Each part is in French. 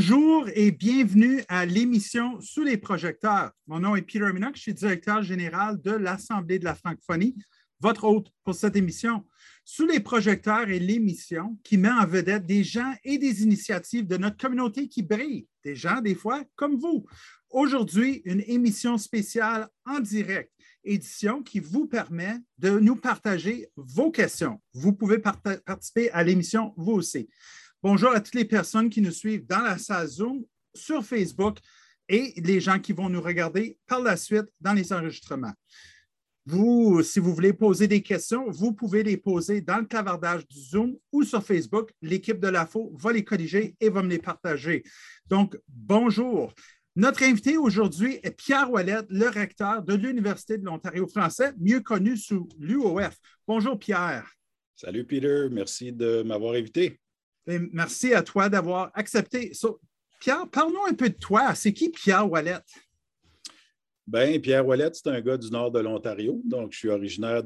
Bonjour et bienvenue à l'émission Sous les projecteurs. Mon nom est Peter Minock, je suis directeur général de l'Assemblée de la francophonie, votre hôte pour cette émission. Sous les projecteurs est l'émission qui met en vedette des gens et des initiatives de notre communauté qui brillent, des gens des fois comme vous. Aujourd'hui, une émission spéciale en direct, édition qui vous permet de nous partager vos questions. Vous pouvez participer à l'émission vous aussi. Bonjour à toutes les personnes qui nous suivent dans la salle Zoom, sur Facebook et les gens qui vont nous regarder par la suite dans les enregistrements. Vous, si vous voulez poser des questions, vous pouvez les poser dans le clavardage du Zoom ou sur Facebook. L'équipe de l'AFO va les corriger et va me les partager. Donc, bonjour. Notre invité aujourd'hui est Pierre Ouellette, le recteur de l'Université de l'Ontario français, mieux connu sous l'UOF. Bonjour, Pierre. Salut, Peter. Merci de m'avoir invité. Merci à toi d'avoir accepté. Pierre, parle-nous un peu de toi. C'est qui Pierre Wallet? Ben, Pierre Wallet, c'est un gars du nord de l'Ontario. Donc, je suis originaire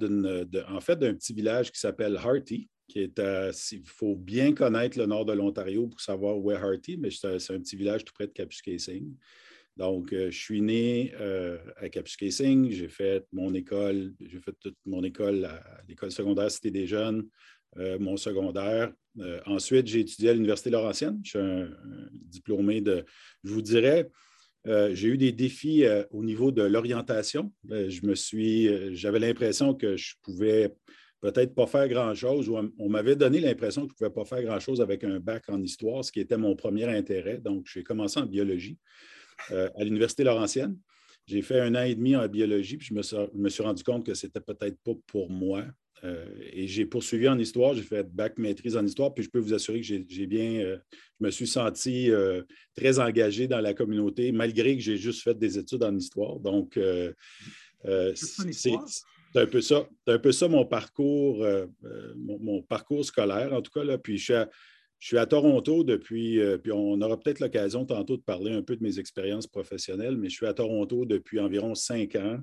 en fait, d'un petit village qui s'appelle Harty, qui est Il faut bien connaître le nord de l'Ontario pour savoir où est Harty, mais c'est un, petit village tout près de Kapuskasing. Donc, euh, je suis né euh, à Kapuskasing. J'ai fait mon école, j'ai fait toute mon école à l'école secondaire Cité des Jeunes, mon secondaire. Euh, ensuite, j'ai étudié à l'Université Laurentienne. Je suis un, diplômé de, je vous dirais, euh, j'ai eu des défis au niveau de l'orientation. je me suis, j'avais l'impression que je pouvais peut-être pas faire grand-chose, ou on m'avait donné l'impression que je ne pouvais pas faire grand-chose avec un bac en histoire, ce qui était mon premier intérêt. Donc, j'ai commencé en biologie à l'Université Laurentienne. J'ai fait un an et demi en biologie, puis je me suis, je me suis rendu compte que ce n'était peut-être pas pour moi. Euh, et j'ai poursuivi en histoire, j'ai fait bac maîtrise en histoire, puis je peux vous assurer que j'ai bien, euh, je me suis senti euh, très engagé dans la communauté, malgré que j'ai juste fait des études en histoire. Donc, c'est un peu ça, un peu ça mon parcours, mon, parcours scolaire, en tout cas. Là. Puis je suis à, Toronto depuis, puis on aura peut-être l'occasion tantôt de parler un peu de mes expériences professionnelles, mais je suis à Toronto depuis environ cinq ans.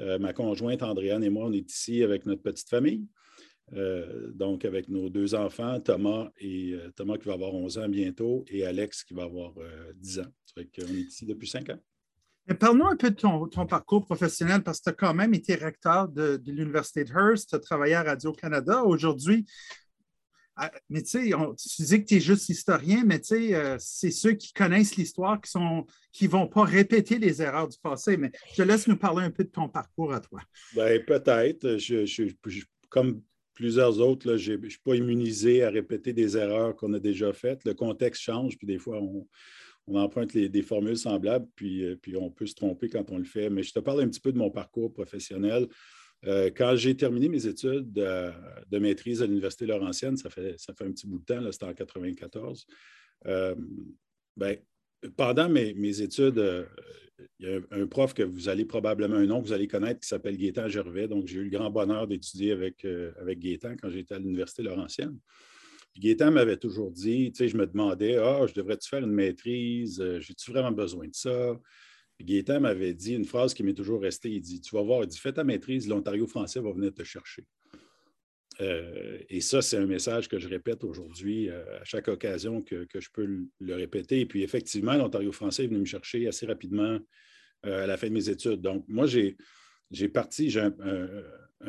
Euh, ma conjointe Andréane et moi, on est ici avec notre petite famille. Euh, donc, avec nos deux enfants, Thomas et euh, Thomas qui va avoir 11 ans bientôt et Alex qui va avoir 10 ans. Qu'on est ici depuis 5 ans. Parle-nous un peu de ton, parcours professionnel parce que tu as quand même été recteur de, de l'Université de Hearst, tu as travaillé à Radio-Canada. Aujourd'hui, mais tu sais, tu dis que tu es juste historien, mais tu sais, euh, c'est ceux qui connaissent l'histoire qui ne qui vont pas répéter les erreurs du passé. Mais je te laisse nous parler un peu de ton parcours à toi. Bien, peut-être. Je, comme plusieurs autres, je ne suis pas immunisé à répéter des erreurs qu'on a déjà faites. Le contexte change, puis des fois, on, emprunte des formules semblables, puis, euh, puis on peut se tromper quand on le fait. Mais je te parle un petit peu de mon parcours professionnel. Euh, quand j'ai terminé mes études de, maîtrise à l'Université Laurentienne, ça fait, un petit bout de temps, c'était en 1994, euh, ben, pendant mes, études, euh, il y a un, prof que vous allez probablement, un nom que vous allez connaître, qui s'appelle Gaétan Gervais. Donc, j'ai eu le grand bonheur d'étudier avec, avec Gaétan quand j'étais à l'Université Laurentienne. Gaétan m'avait toujours dit, tu sais, je me demandais, ah, je devrais-tu faire une maîtrise? J'ai-tu vraiment besoin de ça? Gaétan m'avait dit une phrase qui m'est toujours restée. Il dit Tu vas voir, il dit Fais ta maîtrise, l'Ontario français va venir te chercher. Euh, et ça, c'est un message que je répète aujourd'hui euh, à chaque occasion que, je peux le, répéter. Et puis, effectivement, l'Ontario français est venu me chercher assez rapidement euh, à la fin de mes études. Donc, moi, j'ai, parti, j'ai un,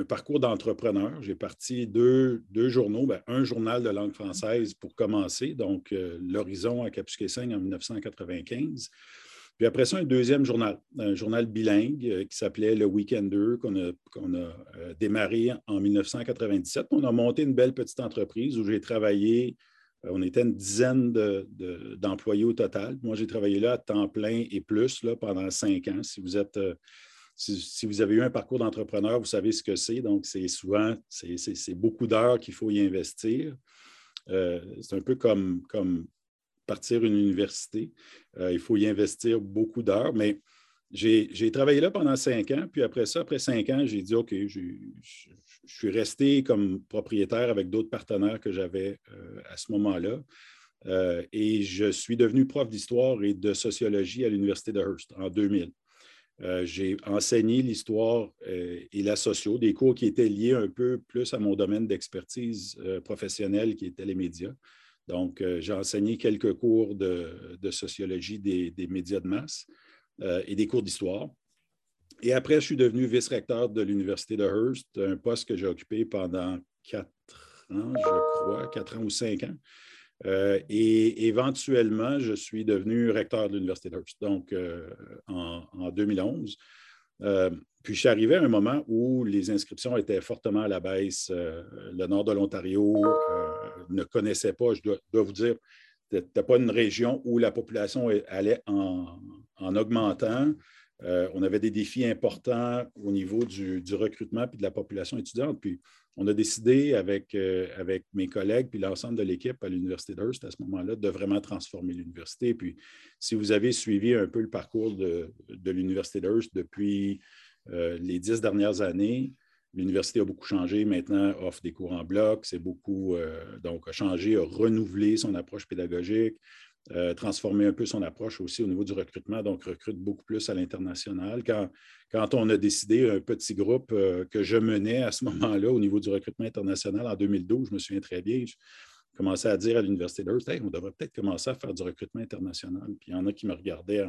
parcours d'entrepreneur. J'ai parti deux, journaux, ben, un journal de langue française pour commencer, donc L'Horizon à Kapuskasing en 1995. Puis après ça, un deuxième journal, un journal bilingue euh, qui s'appelait Le Weekender, qu'on a, euh, démarré en 1997. On a monté une belle petite entreprise où j'ai travaillé, euh, on était une dizaine d'employés au total. Moi, j'ai travaillé là à temps plein et plus là, pendant cinq ans. Si vous êtes. si, vous avez eu un parcours d'entrepreneur, vous savez ce que c'est. Donc, c'est souvent, c'est beaucoup d'heures qu'il faut y investir. c'est un peu comme, comme partir une université. Euh, il faut y investir beaucoup d'heures, mais j'ai travaillé là pendant cinq ans, puis après ça, après cinq ans, j'ai dit, OK, je suis resté comme propriétaire avec d'autres partenaires que j'avais euh, à ce moment-là. Euh, et je suis devenu prof d'histoire et de sociologie à l'Université de Hearst en 2000. j'ai enseigné l'histoire et la socio, des cours qui étaient liés un peu plus à mon domaine d'expertise professionnelle qui était les médias. Donc, euh, j'ai enseigné quelques cours de, sociologie des, médias de masse et des cours d'histoire. Et après, je suis devenu vice-recteur de l'Université de Hearst, un poste que j'ai occupé pendant quatre ans, je crois, quatre ans ou cinq ans. Euh, et éventuellement, je suis devenu recteur de l'Université de Hearst, donc euh, en, 2011. Euh, puis je suis arrivé à un moment où les inscriptions étaient fortement à la baisse. le nord de l'Ontario ne connaissait pas, je dois, vous dire, n'était pas une région où la population allait en, augmentant. on avait des défis importants au niveau du, du recrutement et de la population étudiante. Puis on a décidé avec, euh, avec mes collègues puis l'ensemble de l'équipe à l'Université d'Hearst à ce moment-là de vraiment transformer l'université. Puis, si vous avez suivi un peu le parcours de, l'Université d'Hearst depuis euh, les dix dernières années, l'université a beaucoup changé. Maintenant, offre des cours en bloc. C'est beaucoup, euh, donc, a changé, a renouvelé son approche pédagogique. Euh, transformer un peu son approche aussi au niveau du recrutement, donc recrute beaucoup plus à l'international. Quand, on a décidé un petit groupe euh, que je menais à ce moment-là au niveau du recrutement international en 2012, je me souviens très bien, je commençais à dire à l'Université d'Hearst, on devrait peut-être commencer à faire du recrutement international. Puis il y en a qui me regardaient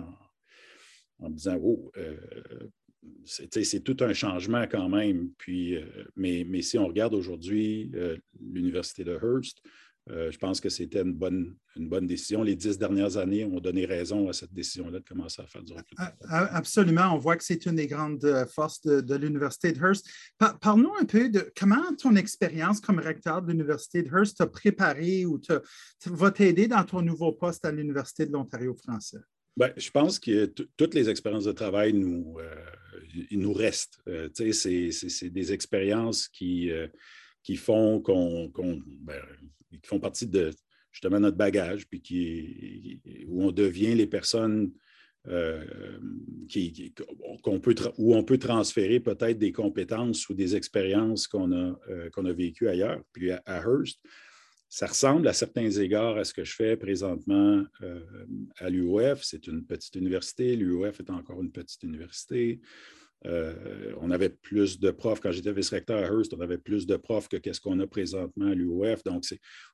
en, me disant, oh, euh, c'est tout un changement quand même. Mais, mais, si on regarde aujourd'hui l'Université de Hearst, euh, je pense que c'était une bonne, une bonne décision. Les dix dernières années ont donné raison à cette décision-là de commencer à faire du recrutement. Absolument. On voit que c'est une des grandes euh, forces de, l'Université de Hearst. Parle-nous un peu de comment ton expérience comme recteur de l'Université de Hearst t'a préparé ou va t'aider dans ton nouveau poste à l'Université de l'Ontario français? Bien, je pense que toutes les expériences de travail nous, euh, nous restent. c'est des expériences qui, qui font qu'on, ben, qui font partie de justement notre bagage, puis qui, où on devient les personnes euh, qui, qu'on peut où on peut transférer peut-être des compétences ou des expériences qu'on a, euh, qu'on a vécues ailleurs. Puis à, Hearst, ça ressemble à certains égards à ce que je fais présentement euh, à l'UOF. C'est une petite université. L'UOF est encore une petite université. Euh, on avait plus de profs. Quand j'étais vice-recteur à Hearst, on avait plus de profs que ce qu'on a présentement à l'UOF. Donc,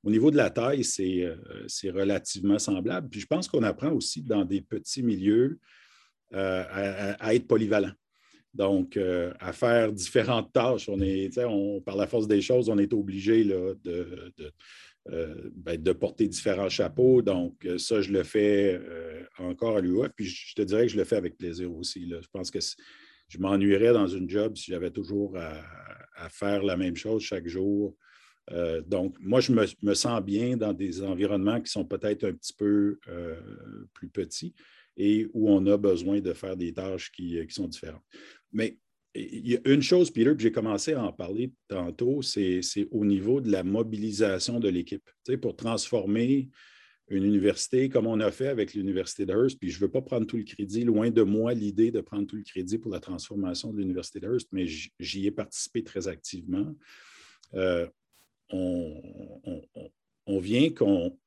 au niveau de la taille, euh, c'est relativement semblable. Puis je pense qu'on apprend aussi dans des petits milieux euh, à, être polyvalent. Donc, à faire différentes tâches. On est, on, par la force des choses, on est obligé de, ben, de, porter différents chapeaux. Donc, ça, je le fais encore à l'UOF. Puis je te dirais que je le fais avec plaisir aussi. Je pense que je m'ennuierais dans une job si j'avais toujours à, faire la même chose chaque jour. Euh, donc, moi, je me, sens bien dans des environnements qui sont peut-être un petit peu euh, plus petits et où on a besoin de faire des tâches qui, sont différentes. Mais il y a une chose, Peter, que j'ai commencé à en parler tantôt, c'est au niveau de la mobilisation de l'équipe. Tu sais, pour transformer une université comme on a fait avec l'Université de Hearst, puis je ne veux pas prendre tout le crédit, loin de moi l'idée de prendre tout le crédit pour la transformation de l'Université de Hearst, mais j'y ai participé très activement. Euh, on, vient qu'on...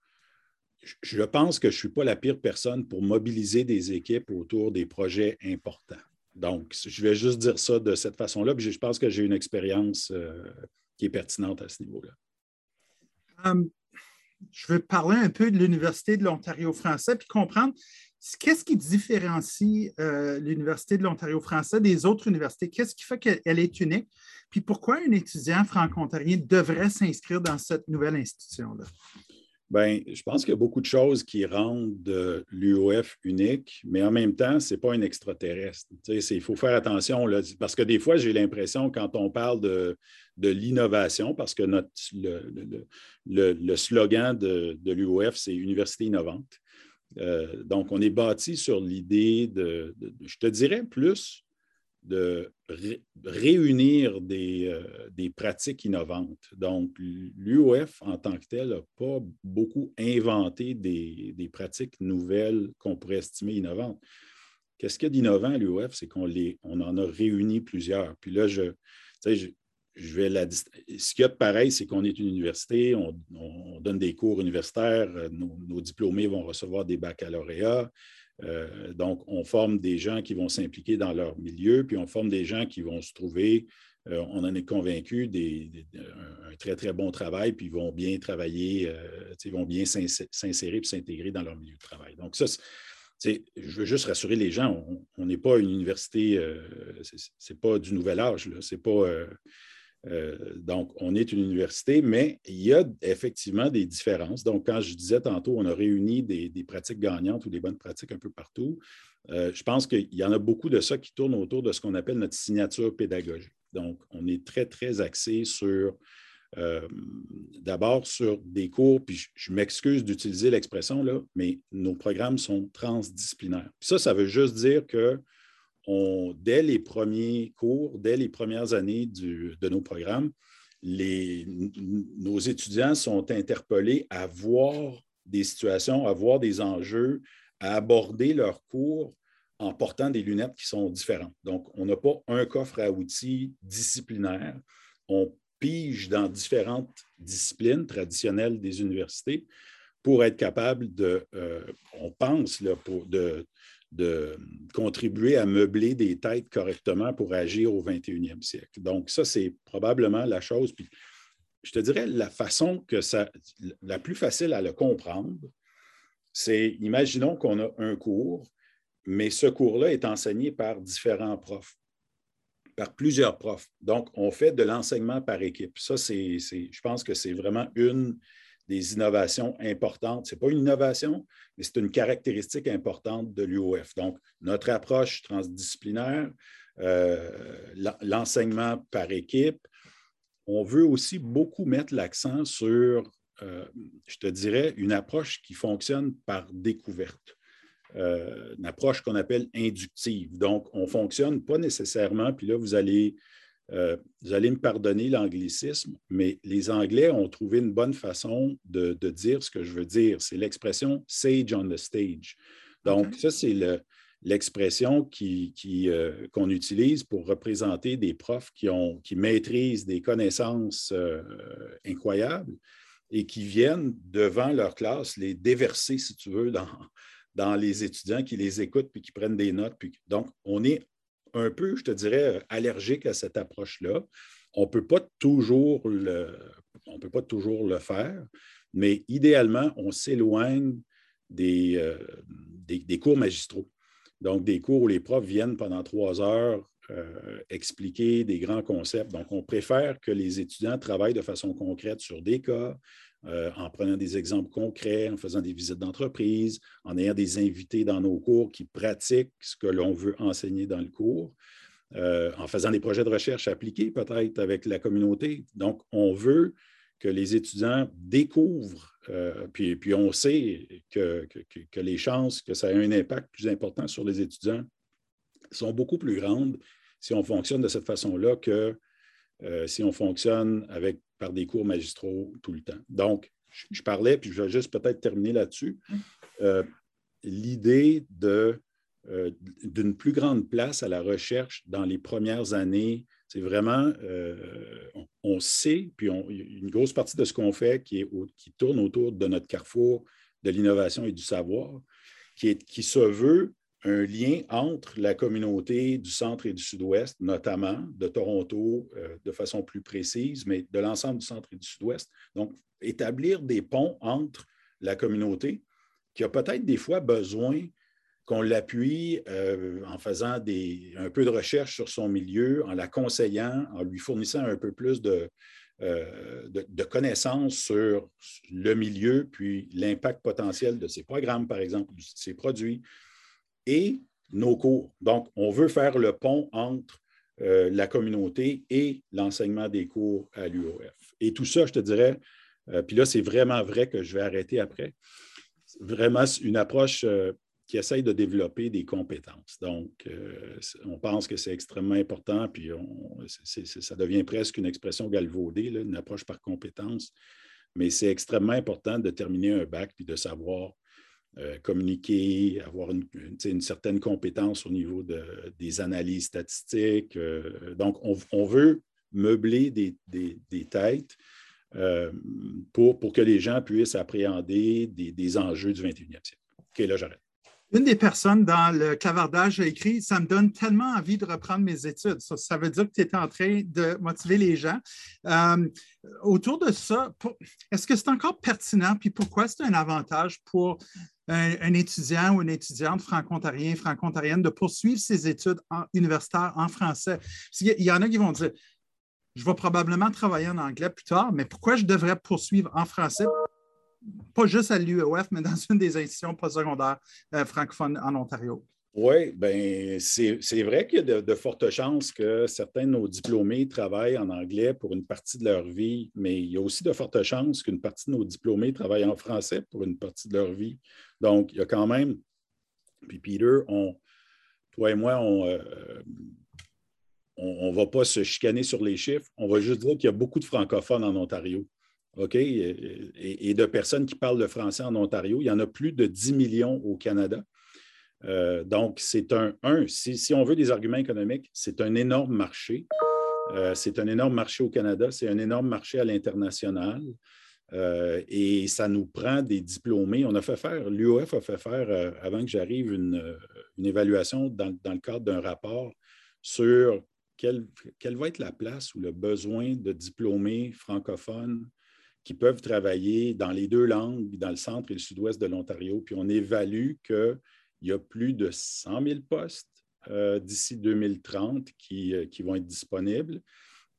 Je pense que je ne suis pas la pire personne pour mobiliser des équipes autour des projets importants. Donc, je vais juste dire ça de cette façon-là, puis je pense que j'ai une expérience euh, qui est pertinente à ce niveau-là. Um, je veux parler un peu de l'Université de l'Ontario français puis comprendre qu'est-ce qui différencie euh, l'Université de l'Ontario français des autres universités? Qu'est-ce qui fait qu'elle est unique? Puis pourquoi un étudiant franco-ontarien devrait s'inscrire dans cette nouvelle institution-là? Bien, je pense qu'il y a beaucoup de choses qui rendent l'UOF unique, mais en même temps, ce n'est pas un extraterrestre. Il faut faire attention, là, parce que des fois, j'ai l'impression, quand on parle de, l'innovation, parce que notre, le, slogan de, l'UOF, c'est Université innovante. Euh, donc, on est bâti sur l'idée de, je te dirais plus, de réunir euh, des, pratiques innovantes. Donc, l'UOF en tant que tel n'a pas beaucoup inventé des, pratiques nouvelles qu'on pourrait estimer innovantes. Qu'est-ce qu'il y a d'innovant à l'UOF? C'est qu'on on en a réuni plusieurs. Puis là, je, je, je vais la, ce qu'il y a de pareil, c'est qu'on est une université, on, donne des cours universitaires, euh, nos, diplômés vont recevoir des baccalauréats. Euh, donc, on forme des gens qui vont s'impliquer dans leur milieu, puis on forme des gens qui vont se trouver, euh, on en est convaincu, des, un très, très bon travail, puis ils vont bien travailler, ils vont bien s'insérer et s'intégrer dans leur milieu de travail. Donc, ça, je veux juste rassurer les gens, on n'est pas une université, ce n'est pas du nouvel âge, c'est pas. Donc, on est une université, mais il y a effectivement des différences. Donc, quand je disais tantôt, on a réuni des, pratiques gagnantes ou des bonnes pratiques un peu partout, je pense qu'il y en a beaucoup de ça qui tourne autour de ce qu'on appelle notre signature pédagogique. Donc, on est très, très axé sur, euh, d'abord sur des cours, puis je, m'excuse d'utiliser l'expression, là, mais nos programmes sont transdisciplinaires. ça, ça veut juste dire que dès les premiers cours, dès les premières années de nos programmes, nos étudiants sont interpellés à voir des situations, à voir des enjeux, à aborder leurs cours en portant des lunettes qui sont différentes. Donc, on n'a pas un coffre à outils disciplinaire. On pige dans différentes disciplines traditionnelles des universités pour être capable de, euh, on pense, de, de contribuer à meubler des têtes correctement pour agir au 21e siècle. Donc, ça, c'est probablement la chose. Puis, je te dirais, la façon que ça, la plus facile à le comprendre, c'est, imaginons qu'on a un cours mais ce cours-là est enseigné par différents profs, par plusieurs profs. Donc, on fait de l'enseignement par équipe. Ça, c'est, je pense que c'est vraiment une des innovations importantes. Ce n'est pas une innovation, mais c'est une caractéristique importante de l'UOF. Donc, notre approche transdisciplinaire, euh, l'enseignement par équipe, on veut aussi beaucoup mettre l'accent sur, euh, je te dirais, une approche qui fonctionne par découverte. Euh, une approche qu'on appelle inductive. Donc, on ne fonctionne pas nécessairement, puis là, vous allez, euh, vous allez me pardonner l'anglicisme, mais les Anglais ont trouvé une bonne façon de, dire ce que je veux dire. C'est l'expression sage on the stage. Donc, ça, c'est l'expression qui, euh, qu'on utilise pour représenter des profs qui, ont, qui maîtrisent des connaissances incroyables et qui viennent devant leur classe les déverser, si tu veux, dans, dans les étudiants qui les écoutent puis qui prennent des notes. Puis, donc, on est un peu, je te dirais, allergique à cette approche-là. On ne peut pas toujours le, on peut pas toujours le faire, mais idéalement, on s'éloigne des, euh, des, cours magistraux. Donc, des cours où les profs viennent pendant trois heures euh, expliquer des grands concepts. Donc, on préfère que les étudiants travaillent de façon concrète sur des cas, euh, en prenant des exemples concrets, en faisant des visites d'entreprise, en ayant des invités dans nos cours qui pratiquent ce que l'on veut enseigner dans le cours, euh, en faisant des projets de recherche appliqués peut-être avec la communauté. Donc, on veut que les étudiants découvrent, euh, puis, on sait que, que, les chances que ça ait un impact plus important sur les étudiants sont beaucoup plus grandes si on fonctionne de cette façon-là que si on fonctionne avec par des cours magistraux tout le temps. Donc, je, parlais, puis je vais juste peut-être terminer là-dessus. Euh, l'idée de, euh, d'une plus grande place à la recherche dans les premières années, c'est vraiment, euh, on, sait, puis une grosse partie de ce qu'on fait qui, est, qui tourne autour de notre carrefour de l'innovation et du savoir, qui, est, qui se veut un lien entre la communauté du centre et du sud-ouest, notamment de Toronto euh, de façon plus précise, mais de l'ensemble du centre et du sud-ouest. Donc, établir des ponts entre la communauté qui a peut-être des fois besoin qu'on l'appuie euh, en faisant un peu de recherche sur son milieu, en la conseillant, en lui fournissant un peu plus de, euh, de, connaissances sur le milieu, puis l'impact potentiel de ses programmes, par exemple, de ses produits, et nos cours. Donc, on veut faire le pont entre euh, la communauté et l'enseignement des cours à l'UOF. Et tout ça, je te dirais, euh, puis là, c'est vraiment vrai que je vais arrêter après, vraiment une approche euh, qui essaye de développer des compétences. Donc, on pense que c'est extrêmement important, puis ça devient presque une expression galvaudée, une approche par compétence, mais c'est extrêmement important de terminer un bac puis de savoir euh, communiquer, avoir une, certaine compétence au niveau des analyses statistiques. Euh, donc, on, veut meubler des, têtes euh, pour, pour, que les gens puissent appréhender des, enjeux du 21e siècle. OK, là, j'arrête. Une des personnes dans le clavardage a écrit Ça me donne tellement envie de reprendre mes études. Ça, veut dire que tu es en train de motiver les gens. Autour de ça, est-ce que c'est encore pertinent? Puis pourquoi c'est un avantage pour un, étudiant ou une étudiante franco-ontarien, franco-ontarienne de poursuivre ses études universitaires en français? Il y en a qui vont dire je vais probablement travailler en anglais plus tard, mais pourquoi je devrais poursuivre en français? Pas juste à l'UEF, mais dans une des institutions postsecondaires euh, francophones en Ontario. Oui, bien, c'est vrai qu'il y a de, fortes chances que certains de nos diplômés travaillent en anglais pour une partie de leur vie, mais il y a aussi de fortes chances qu'une partie de nos diplômés travaillent en français pour une partie de leur vie. Donc, il y a quand même, puis Peter, on, toi et moi, on, euh, on ne va pas se chicaner sur les chiffres, on va juste dire qu'il y a beaucoup de francophones en Ontario. OK? Et, de personnes qui parlent le français en Ontario. Il y en a plus de 10 millions au Canada. Euh, donc, c'est un, si, on veut des arguments économiques, c'est un énorme marché. Euh, c'est un énorme marché au Canada, c'est un énorme marché à l'international. Euh, et ça nous prend des diplômés. On a fait faire, l'UOF a fait faire, avant que j'arrive, une, évaluation dans, dans, le cadre d'un rapport sur quelle, va être la place ou le besoin de diplômés francophones qui peuvent travailler dans les deux langues, dans le centre et le sud-ouest de l'Ontario. Puis on évalue qu'il y a plus de 100 000 postes euh, d'ici 2030 qui, euh, qui, vont être disponibles.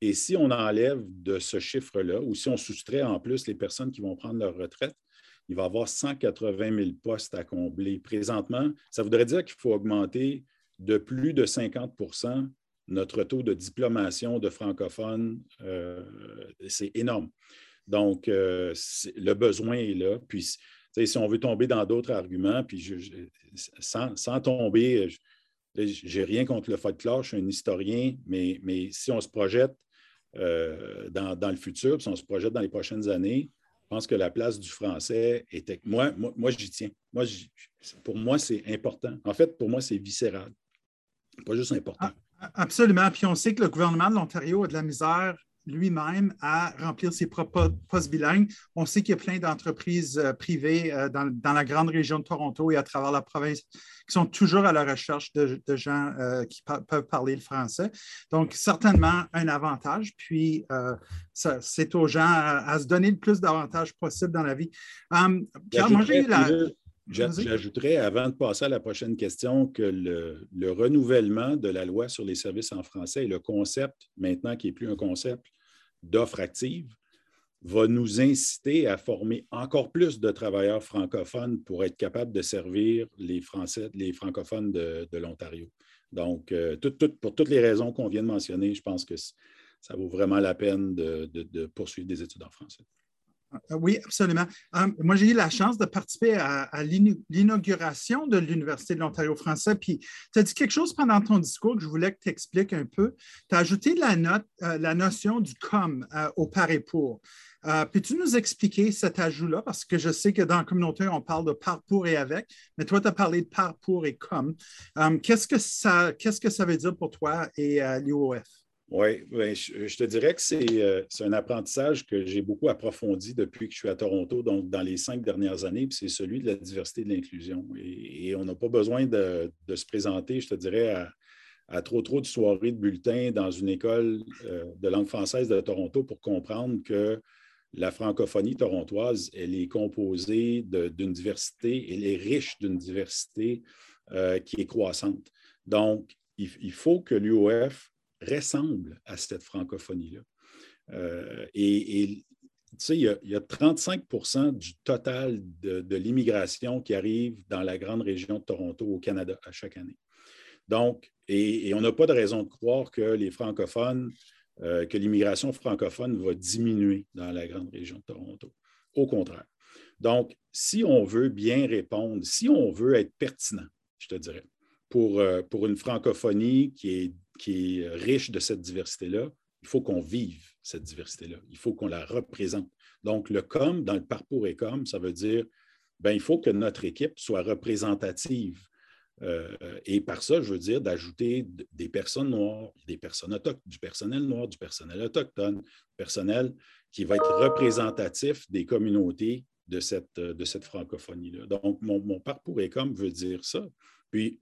Et si on enlève de ce chiffre-là, ou si on soustrait en plus les personnes qui vont prendre leur retraite, il va y avoir 180 000 postes à combler. Présentement, ça voudrait dire qu'il faut augmenter de plus de 50% notre taux de diplomation de francophones, euh, c'est énorme. Donc, le besoin est là. Puis, si on veut tomber dans d'autres arguments, puis sans, tomber, je n'ai rien contre le folklore, je suis un historien, mais, mais si on se projette euh, dans, le futur, si on se projette dans les prochaines années, je pense que la place du français était. Moi, moi, moi j'y tiens. Moi, pour moi, c'est important. En fait, pour moi, c'est viscéral. Pas juste important. Ah, Absolument. Puis on sait que le gouvernement de l'Ontario a de la misère lui-même à remplir ses propres postes bilingues. On sait qu'il y a plein d'entreprises euh, privées euh, dans, la grande région de Toronto et à travers la province qui sont toujours à la recherche de, gens euh, qui peuvent parler le français. Donc, certainement un avantage. Puis, c'est aux gens à, se donner le plus d'avantages possible dans la vie. Um, Pierre, moi, j'ai eu la... J'ajouterais, avant de passer à la prochaine question, que le, renouvellement de la loi sur les services en français et le concept, maintenant qui n'est plus un concept, d'offre active, va nous inciter à former encore plus de travailleurs francophones pour être capables de servir les Français, les francophones de, l'Ontario. Donc, euh, pour toutes les raisons qu'on vient de mentionner, je pense que ça vaut vraiment la peine de poursuivre des études en français. Euh, oui, absolument. Euh, moi, j'ai eu la chance de participer à, l'inauguration de l'Université de l'Ontario français. Puis, tu as dit quelque chose pendant ton discours que je voulais que tu expliques un peu. Tu as ajouté euh, la notion du com au par et pour. Peux-tu nous expliquer cet ajout-là? Parce que je sais que dans la communauté, on parle de par, pour et avec, mais toi, tu as parlé de par, pour et com. qu'est-ce, que ça, qu'est-ce que ça veut dire pour toi et l'UOF? Oui, ben, je, te dirais que euh, c'est un apprentissage que j'ai beaucoup approfondi depuis que je suis à Toronto, donc dans les cinq dernières années, puis c'est celui de la diversité et de l'inclusion. Et, on n'a pas besoin de, se présenter, je te dirais, à, trop trop de soirées de bulletins dans une école euh, de langue française de Toronto pour comprendre que la francophonie torontoise, elle est composée d'une diversité, elle est riche d'une diversité euh, qui est croissante. Donc, il faut que l'UOF ressemble à cette francophonie-là. Euh, et, tu sais, il y, a, 35 du total de, l'immigration qui arrive dans la grande région de Toronto au Canada à chaque année. Donc, et, on n'a pas de raison de croire que les francophones, euh, que l'immigration francophone va diminuer dans la grande région de Toronto. Au contraire. Donc, si on veut bien répondre, si on veut être pertinent, je te dirais, pour, euh, pour une francophonie qui est qui est riche de cette diversité-là, il faut qu'on vive cette diversité-là. Il faut qu'on la représente. Donc, le com, dans le parcours et ça veut dire, ben, il faut que notre équipe soit représentative. Euh, et par ça, je veux dire d'ajouter des personnes noires, des personnes du personnel noir, du personnel autochtone, du personnel qui va être représentatif des communautés de cette, de cette francophonie-là. Donc, mon, mon, parcours comme veut dire ça. Puis,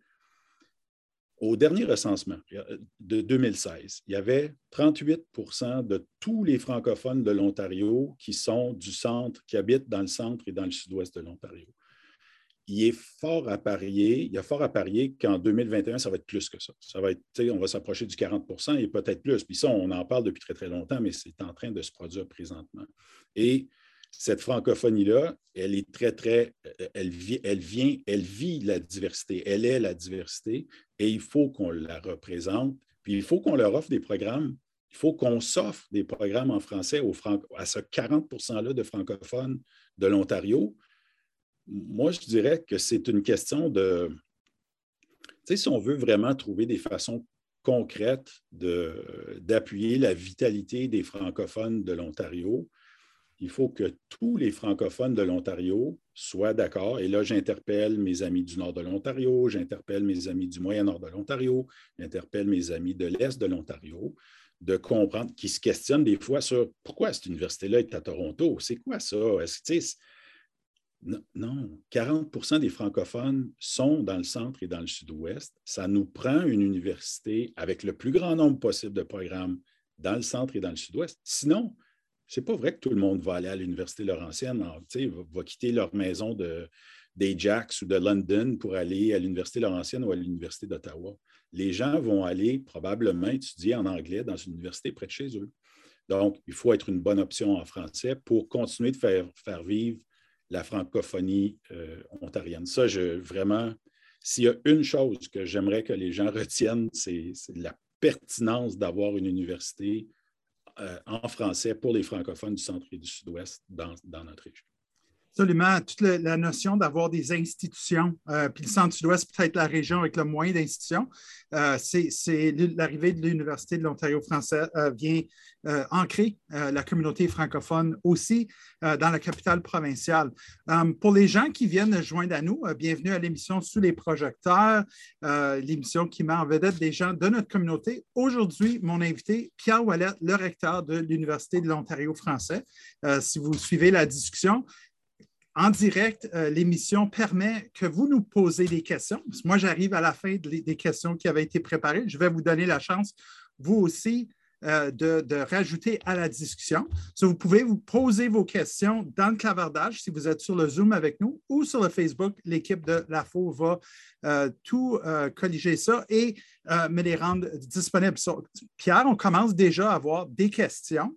au dernier recensement de 2016, il y avait 38% de tous les francophones de l'Ontario qui sont du centre, qui habitent dans le centre et dans le sud-ouest de l'Ontario. Il est fort à parier, il y a fort à parier qu'en 2021, ça va être plus que ça. Ça va être, on va s'approcher du 40% et peut-être plus. Puis ça, on en parle depuis très, très longtemps, mais c'est en train de se produire présentement. Et cette francophonie-là, elle est très, très, elle, vit, elle vient, elle vit la diversité, elle est la diversité, et il faut qu'on la représente, puis il faut qu'on leur offre des programmes, il faut qu'on s'offre des programmes en français à ce 40 %-là de francophones de l'Ontario. Moi, je dirais que c'est une question de, tu sais, si on veut vraiment trouver des façons concrètes d'appuyer la vitalité des francophones de l'Ontario, il faut que tous les francophones de l'Ontario soient d'accord. Et là, j'interpelle mes amis du nord de l'Ontario, j'interpelle mes amis du moyen nord de l'Ontario, j'interpelle mes amis de l'est de l'Ontario, de comprendre, qui se questionnent des fois sur pourquoi cette université-là est à Toronto? C'est quoi ça? Est-ce non, 40% des francophones sont dans le centre et dans le sud-ouest. Ça nous prend une université avec le plus grand nombre possible de programmes dans le centre et dans le sud-ouest. Sinon, c'est pas vrai que tout le monde va aller à l'Université Laurentienne, va, va quitter leur maison d'Ajax ou de London pour aller à l'Université Laurentienne ou à l'Université d'Ottawa. Les gens vont aller probablement étudier en anglais dans une université près de chez eux. Donc, il faut être une bonne option en français pour continuer de faire, faire vivre la francophonie euh, ontarienne. Ça, je, vraiment, s'il y a une chose que j'aimerais que les gens retiennent, c'est la pertinence d'avoir une université en français pour les francophones du centre et du sud-ouest dans, notre région. Absolument. Toute la notion d'avoir des institutions, euh, puis le centre-sud-ouest, peut-être la région avec le moins d'institutions, euh, c'est l'arrivée de l'Université de l'Ontario français vient euh, ancrer euh, la communauté francophone aussi euh, dans la capitale provinciale. pour les gens qui viennent joindre à nous, bienvenue à l'émission Sous les projecteurs, l'émission qui met en vedette des gens de notre communauté. Aujourd'hui, mon invité, Pierre Wallet, le recteur de l'Université de l'Ontario français. si vous suivez la discussion, en direct, l'émission permet que vous nous posez des questions. Moi, j'arrive à la fin des questions qui avaient été préparées. Je vais vous donner la chance, vous aussi, euh, de, rajouter à la discussion. vous pouvez vous poser vos questions dans le clavardage si vous êtes sur le Zoom avec nous ou sur le Facebook. L'équipe de l'AFO va euh, tout euh, colliger ça et me les rendre disponibles. Pierre, on commence déjà à avoir des questions.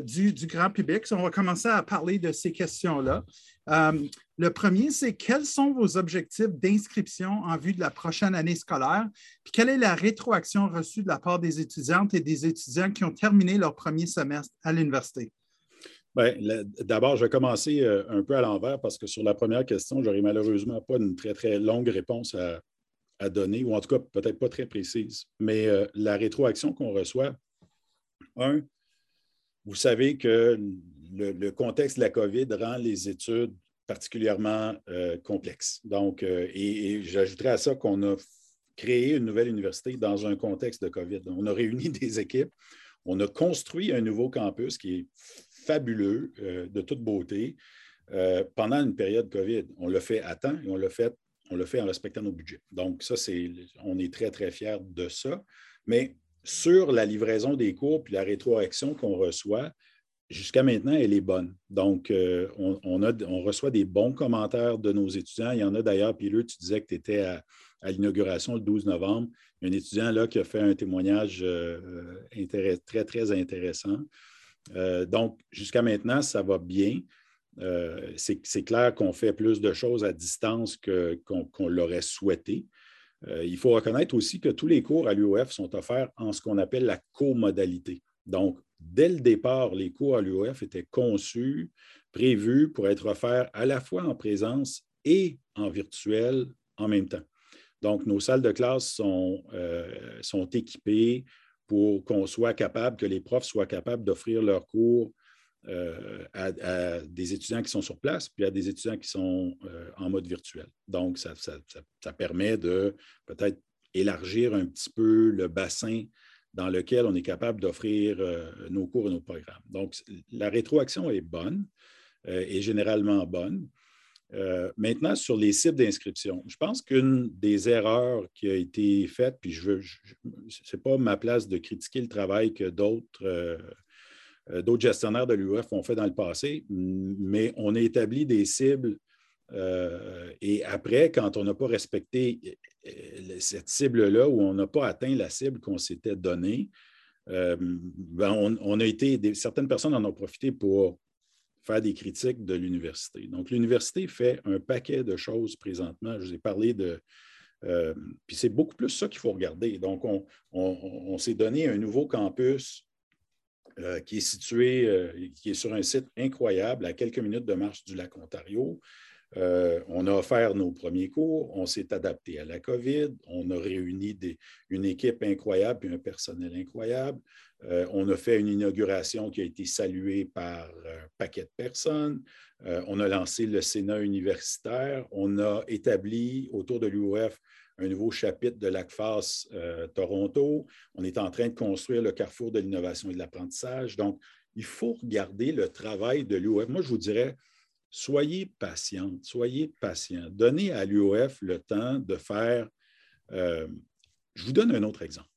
Du, du, grand public. on va commencer à parler de ces questions-là. Euh, le premier, c'est quels sont vos objectifs d'inscription en vue de la prochaine année scolaire? Puis quelle est la rétroaction reçue de la part des étudiantes et des étudiants qui ont terminé leur premier semestre à l'université? D'abord, je vais commencer euh, un peu à l'envers parce que sur la première question, je n'aurai malheureusement pas une très, très longue réponse à, donner, ou en tout cas peut-être pas très précise. Mais euh, la rétroaction qu'on reçoit, un, vous savez que le, contexte de la COVID rend les études particulièrement euh, complexes. Donc, euh, et, j'ajouterais à ça qu'on a créé une nouvelle université dans un contexte de COVID. On a réuni des équipes, on a construit un nouveau campus qui est fabuleux, euh, de toute beauté, pendant une période COVID. On l'a fait à temps et on l'a fait, fait en respectant nos budgets. Donc, ça, c'est, on est très, très fiers de ça. Mais sur la livraison des cours puis la rétroaction qu'on reçoit, jusqu'à maintenant, elle est bonne. Donc, euh, on, reçoit des bons commentaires de nos étudiants. Il y en a d'ailleurs, puis tu disais que tu étais à, l'inauguration le 12 novembre. Il y a un étudiant là qui a fait un témoignage euh, très, très intéressant. Euh, donc, jusqu'à maintenant, ça va bien. c'est clair qu'on fait plus de choses à distance qu'on l'aurait souhaité. Il faut reconnaître aussi que tous les cours à l'UOF sont offerts en ce qu'on appelle la co-modalité. Donc, dès le départ, les cours à l'UOF étaient conçus, prévus pour être offerts à la fois en présence et en virtuel en même temps. Donc, nos salles de classe sont, euh, sont équipées pour qu'on soit capable, que les profs soient capables d'offrir leurs cours euh, à, des étudiants qui sont sur place, puis à des étudiants qui sont euh, en mode virtuel. Donc, ça, permet de peut-être élargir un petit peu le bassin dans lequel on est capable d'offrir euh, nos cours et nos programmes. Donc, la rétroaction est bonne. est généralement bonne. maintenant, sur les cibles d'inscription, je pense qu'une des erreurs qui a été faite, puis je veux, ce n'est pas ma place de critiquer le travail que d'autres d'autres gestionnaires de l'UF ont fait dans le passé, mais on a établi des cibles euh, et après, quand on n'a pas respecté euh, cette cible-là, ou on n'a pas atteint la cible qu'on s'était donnée, euh, ben, certaines personnes en ont profité pour faire des critiques de l'université. Donc, l'université fait un paquet de choses présentement. Je vous ai parlé de. puis c'est beaucoup plus ça qu'il faut regarder. Donc, on, s'est donné un nouveau campus qui est situé, qui est sur un site incroyable à quelques minutes de marche du lac Ontario. Euh, on a offert nos premiers cours, on s'est adapté à la COVID, on a réuni une équipe incroyable et un personnel incroyable. Euh, on a fait une inauguration qui a été saluée par un paquet de personnes. Euh, on a lancé le Sénat universitaire. On a établi autour de l'UOF un nouveau chapitre de l'ACFAS Toronto. On est en train de construire le carrefour de l'innovation et de l'apprentissage. Donc, il faut regarder le travail de l'UOF. Moi, je vous dirais, soyez patiente, soyez patient. Donnez à l'UOF le temps de faire. Euh, je vous donne un autre exemple.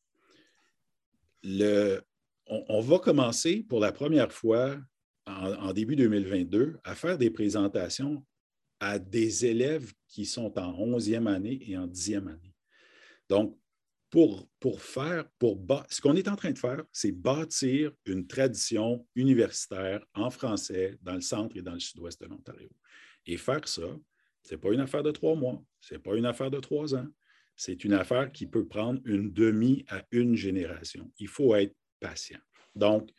on, va commencer pour la première fois en, début 2022 à faire des présentations à des élèves qui sont en 11e année et en 10e année. Donc, pour, faire, pour ce qu'on est en train de faire, c'est bâtir une tradition universitaire en français dans le centre et dans le sud-ouest de l'Ontario. Et faire ça, ce n'est pas une affaire de trois mois, ce n'est pas une affaire de trois ans, c'est une affaire qui peut prendre une demi à une génération. Il faut être patient. Donc,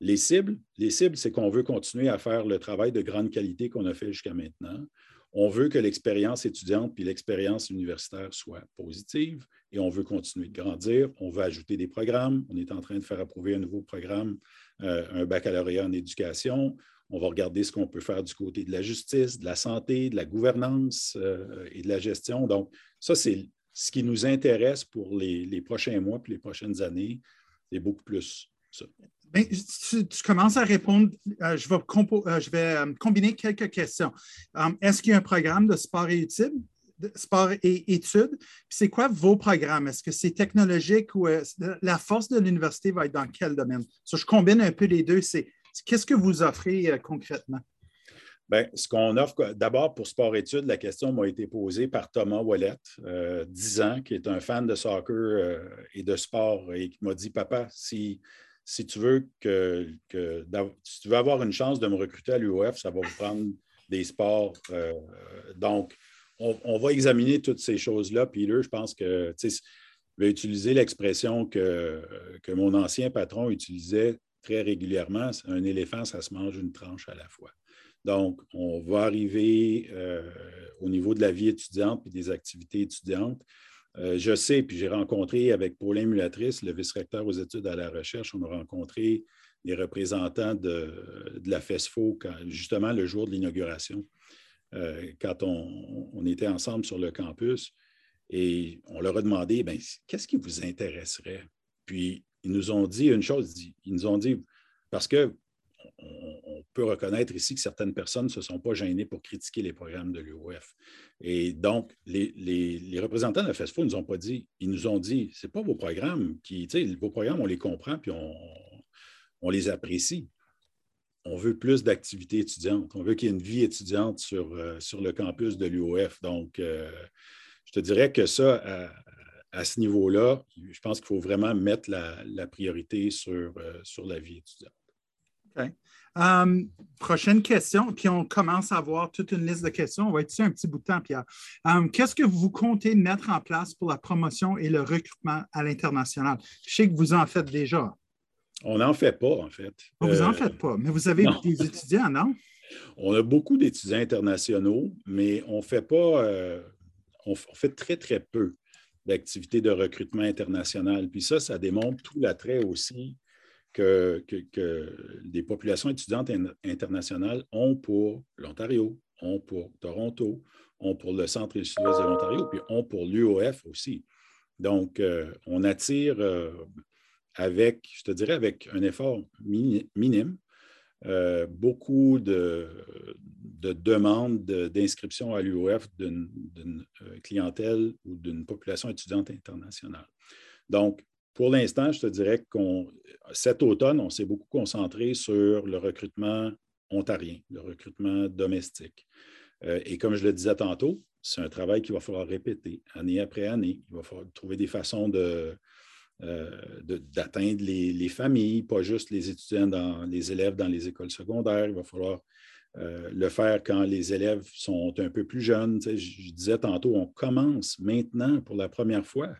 les cibles, les cibles, c'est qu'on veut continuer à faire le travail de grande qualité qu'on a fait jusqu'à maintenant. On veut que l'expérience étudiante puis l'expérience universitaire soient positives et on veut continuer de grandir. On veut ajouter des programmes. On est en train de faire approuver un nouveau programme, euh, un baccalauréat en éducation. On va regarder ce qu'on peut faire du côté de la justice, de la santé, de la gouvernance euh, et de la gestion. Donc, ça, c'est ce qui nous intéresse pour les, prochains mois et les prochaines années. C'est beaucoup plus ça. Ben, tu, commences à répondre. Euh, je vais, euh, je vais euh, combiner quelques questions. Est-ce qu'il y a un programme de sport et études? sport et études? C'est quoi vos programmes? Est-ce que c'est technologique ou la force de l'université va être dans quel domaine? je combine un peu les deux. C'est qu'est-ce que vous offrez concrètement? Bien, ce qu'on offre, d'abord pour sport-études, la question m'a été posée par Thomas Wallet, 10 ans, qui est un fan de soccer et de sport, et qui m'a dit Papa, si si tu veux que, tu veux avoir une chance de me recruter à l'UOF, ça va vous prendre des sports. Euh, donc, on, va examiner toutes ces choses-là. Là, je pense que je vais utiliser l'expression que, que mon ancien patron utilisait très régulièrement. Un éléphant, ça se mange une tranche à la fois. Donc, on va arriver euh, au niveau de la vie étudiante et des activités étudiantes. Euh, je sais, puis j'ai rencontré avec Paulin Mulatrice, le vice-recteur aux études à la recherche, on a rencontré les représentants de, la FESFO, justement le jour de l'inauguration, euh, quand on, était ensemble sur le campus. Et on leur a demandé, ben, qu'est-ce qui vous intéresserait? Puis ils nous ont dit une chose, ils nous ont dit, parce que on, peut reconnaître ici que certaines personnes ne se sont pas gênées pour critiquer les programmes de l'UOF. Et donc, les, représentants de la FESFO ne nous ont pas dit, ils nous ont dit, ce n'est pas vos programmes qui, vos programmes, on les comprend puis on, les apprécie. On veut plus d'activités étudiantes. On veut qu'il y ait une vie étudiante sur, euh, le campus de l'UOF. Donc, euh, je te dirais que ça, à, ce niveau-là, je pense qu'il faut vraiment mettre la, priorité euh, sur la vie étudiante. Um, prochaine question, puis on commence à avoir toute une liste de questions. On va être ici un petit bout de temps, Pierre. Um, qu'est-ce que vous comptez mettre en place pour la promotion et le recrutement à l'international? Je sais que vous en faites déjà. On n'en fait pas, en fait. Vous n'en euh, faites pas, mais vous avez des étudiants, non? On a beaucoup d'étudiants internationaux, mais on fait pas, euh, on fait très, très peu d'activités de recrutement international. Puis ça, ça démontre tout l'attrait aussi que, des populations étudiantes internationales ont pour l'Ontario, ont pour Toronto, ont pour le centre et le sud-ouest de l'Ontario, puis ont pour l'UOF aussi. Donc, euh, on attire euh, avec, je te dirais, avec un effort minime, euh, beaucoup de, demandes d'inscription à l'UOF d'une clientèle ou d'une population étudiante internationale. Donc, pour l'instant, je te dirais qu'on cet automne, on s'est beaucoup concentré sur le recrutement ontarien, le recrutement domestique. et comme je le disais tantôt, c'est un travail qu'il va falloir répéter année après année. Il va falloir trouver des façons euh, d'atteindre les, familles, pas juste les étudiants, dans, les élèves dans les écoles secondaires. Il va falloir euh, le faire quand les élèves sont un peu plus jeunes. je, disais tantôt, on commence maintenant pour la première fois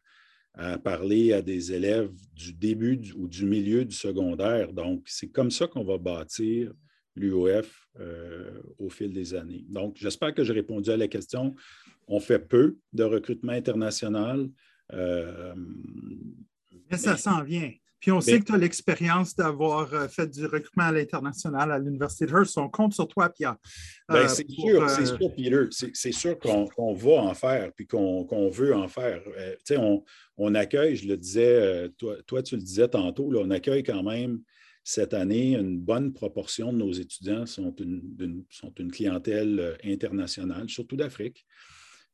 à parler à des élèves du début ou du milieu du secondaire. Donc, c'est comme ça qu'on va bâtir l'UOF euh, au fil des années. Donc, j'espère que j'ai répondu à la question. On fait peu de recrutement international. Euh, mais ça s'en vient. Puis on sait que tu as l'expérience d'avoir euh, fait du recrutement à l'international à l'Université de Hearst. On compte sur toi, Pierre. Ben, c'est sûr, c'est sûr, Peter. C'est sûr qu'on va en faire puis qu'on veut en faire. on, on, accueille, je le disais, toi, toi, tu le disais tantôt, là, on accueille quand même cette année, une bonne proportion de nos étudiants sont une, sont une clientèle euh, internationale, surtout d'Afrique.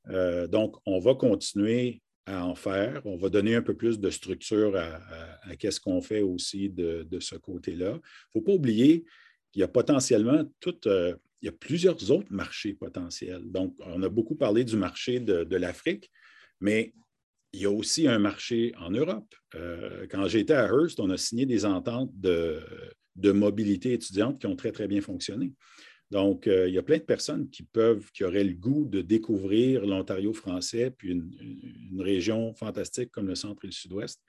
Euh, donc, on va continuer à en faire. On va donner un peu plus de structure à, qu'est-ce qu'on fait aussi de, ce côté-là. Il ne faut pas oublier qu'il y a potentiellement euh, plusieurs autres marchés potentiels. Donc, on a beaucoup parlé du marché de, de l'Afrique, mais il y a aussi un marché en Europe. Euh, quand j'étais à Hearst, on a signé des ententes de, mobilité étudiante qui ont très, très bien fonctionné. Donc, euh, il y a plein de personnes qui peuvent, qui auraient le goût de découvrir l'Ontario français, puis une, région fantastique comme le centre et le sud-ouest,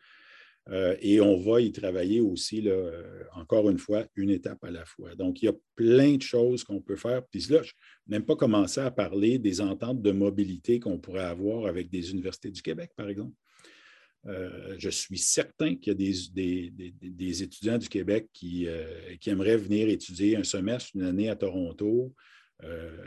euh, et on va y travailler aussi, euh, encore une fois, une étape à la fois. Donc, il y a plein de choses qu'on peut faire. Puis là, je n'ai même pas commencé à parler des ententes de mobilité qu'on pourrait avoir avec des universités du Québec, par exemple. Euh, je suis certain qu'il y a des, étudiants du Québec qui, qui, aimeraient venir étudier un semestre, une année à Toronto,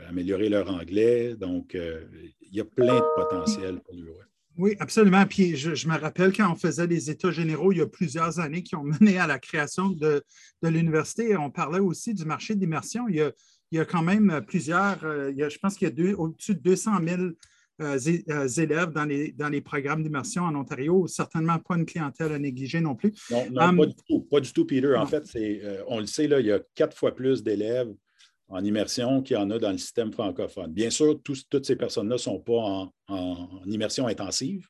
améliorer leur anglais. Donc, il y a plein de potentiel pour l'UOF. Oui, absolument. Puis je, me rappelle quand on faisait les États généraux il y a plusieurs années qui ont mené à la création de, l'université, on parlait aussi du marché d'immersion. Il, y a quand même plusieurs, euh, je pense qu'il y a au-dessus de 200 000 euh, euh, élèves dans les, dans les programmes d'immersion en Ontario. Certainement pas une clientèle à négliger non plus. Non, non pas, du tout, pas du tout, Peter. En fait, on le sait, là, il y a quatre fois plus d'élèves en immersion qu'il y en a dans le système francophone. Bien sûr, toutes ces personnes-là ne sont pas en, immersion intensive,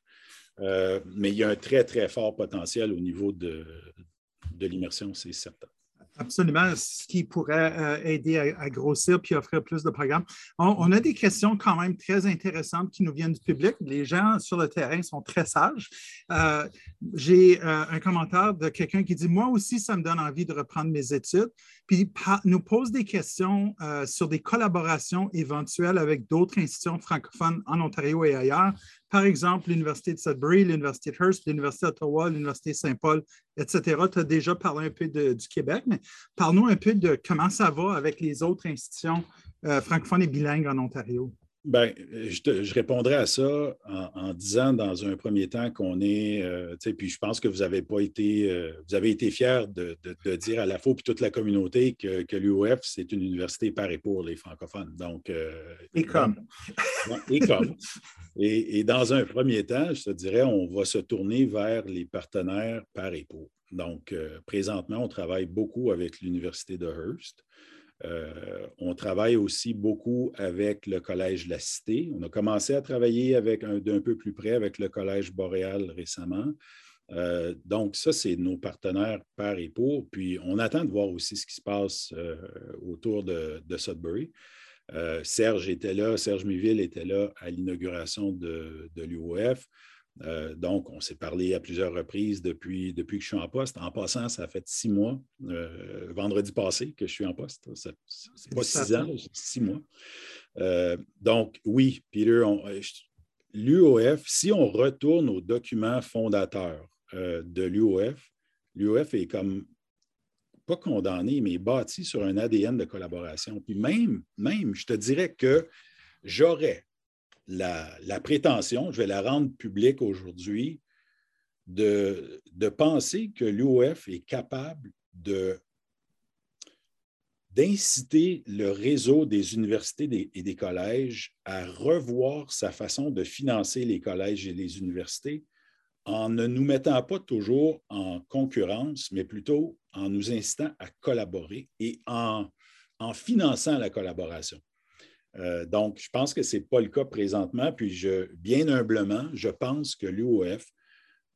euh, mais il y a un très, très fort potentiel au niveau de, de l'immersion, c'est certain. Absolument, ce qui pourrait euh, aider à, grossir puis offrir plus de programmes. On, a des questions quand même très intéressantes qui nous viennent du public. Les gens sur le terrain sont très sages. Euh, j'ai euh, un commentaire de quelqu'un qui dit Moi aussi, ça me donne envie de reprendre mes études. Puis nous pose des questions sur des collaborations éventuelles avec d'autres institutions francophones en Ontario et ailleurs par exemple, l'Université de Sudbury, l'Université de Hearst, l'Université d'Ottawa, l'Université Saint-Paul, etc. Tu as déjà parlé un peu du Québec, mais parle-nous un peu de comment ça va avec les autres institutions euh, francophones et bilingues en Ontario. Bien, je, répondrai à ça en, disant dans un premier temps qu'on est, euh, puis je pense que vous avez pas été, euh, vous avez été fiers de, dire à la fois puis toute la communauté que, que l'UOF, c'est une université par et pour les francophones. Donc, euh, et comme. et comme. Et, dans un premier temps, je te dirais, on va se tourner vers les partenaires par et pour. Donc, présentement, on travaille beaucoup avec l'Université de Hearst. Euh, on travaille aussi beaucoup avec le Collège La Cité. On a commencé à travailler avec d'un peu plus près avec le Collège Boréal récemment. Euh, donc, ça, c'est nos partenaires par et pour. Puis, on attend de voir aussi ce qui se passe euh, autour de, Sudbury. Serge était là, Serge Miville était là à l'inauguration de l'UOF. Euh, donc, on s'est parlé à plusieurs reprises depuis, depuis que je suis en poste. En passant, ça fait six mois, euh, vendredi passé, que je suis en poste. C'est pas six ans, c'est six mois. Euh, donc, oui, Peter, l'UOF, si on retourne aux documents fondateurs de l'UOF, l'UOF est comme pas condamné, mais bâti sur un ADN de collaboration. Puis même, même, je te dirais que j'aurais la, prétention, je vais la rendre publique aujourd'hui, de, penser que l'UOF est capable d'inciter le réseau des universités et des collèges à revoir sa façon de financer les collèges et les universités en ne nous mettant pas toujours en concurrence, mais plutôt en nous incitant à collaborer et en finançant la collaboration. Euh, donc, je pense que ce n'est pas le cas présentement, puis je, bien humblement, je pense que l'UOF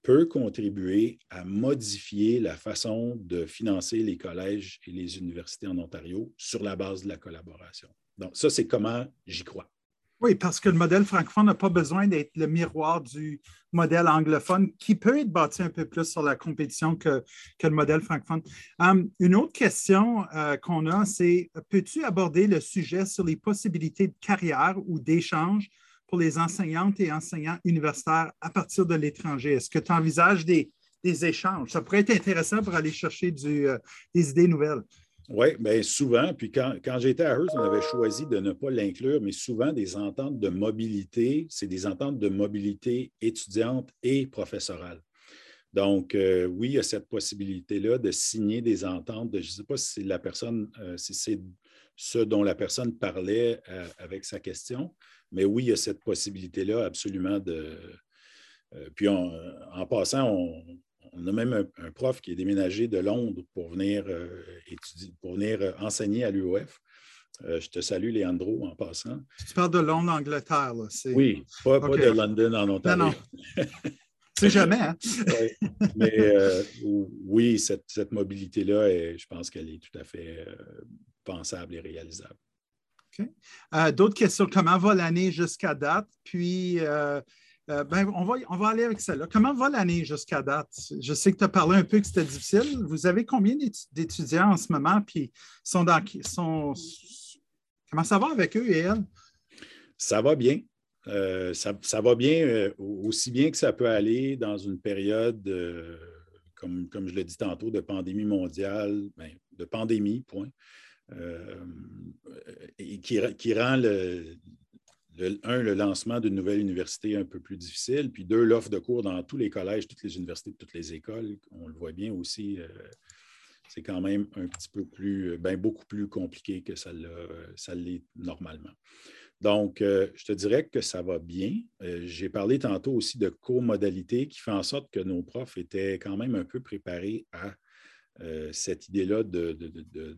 peut contribuer à modifier la façon de financer les collèges et les universités en Ontario sur la base de la collaboration. Donc, ça, c'est comment j'y crois. Oui, parce que le modèle francophone n'a pas besoin d'être le miroir du modèle anglophone qui peut être bâti un peu plus sur la compétition que, le modèle francophone. Hum, une autre question euh, qu'on a, c'est peux-tu aborder le sujet sur les possibilités de carrière ou d'échange pour les enseignantes et enseignants universitaires à partir de l'étranger? Est-ce que tu envisages des, échanges? Ça pourrait être intéressant pour aller chercher euh, des idées nouvelles. Oui, bien souvent, puis quand, j'étais à Hearst, on avait choisi de ne pas l'inclure, mais souvent des ententes de mobilité, c'est des ententes de mobilité étudiante et professorale. Donc, euh, oui, il y a cette possibilité-là de signer des ententes. je ne sais pas si la personne, euh, si c'est ce dont la personne parlait euh, avec sa question, mais oui, il y a cette possibilité-là absolument de. puis en passant, on, on a même un, prof qui est déménagé de Londres pour venir, euh, étudier, pour venir euh, enseigner à l'UOF. Euh, je te salue, Leandro, en passant. Tu parles de Londres, Angleterre. Là. Oui, pas, de London en Ontario. Non, non. C'est jamais, hein? Mais oui, cette, mobilité-là, je pense qu'elle est tout à fait pensable et réalisable. OK. D'autres questions? Comment va l'année jusqu'à date? Puis, euh, ben, on, va, on va aller avec celle-là. Comment va l'année jusqu'à date? Je sais que tu as parlé un peu que c'était difficile. Vous avez combien d'étudiants en ce moment? Puis sont dans, sont, comment ça va avec eux et elles? Ça va bien. Euh, ça, va bien, euh, aussi bien que ça peut aller dans une période, comme, comme je l'ai dit tantôt, de pandémie mondiale, ben, de pandémie, point, qui rend le, un, le lancement d'une nouvelle université un peu plus difficile, puis deux, l'offre de cours dans tous les collèges, toutes les universités, toutes les écoles. On le voit bien aussi, euh, c'est quand même un petit peu plus, euh, ben, beaucoup plus compliqué que ça l'est normalement. Donc, euh, je te dirais que ça va bien. J'ai parlé tantôt aussi de co-modalité qui fait en sorte que nos profs étaient quand même un peu préparés à cette idée-là de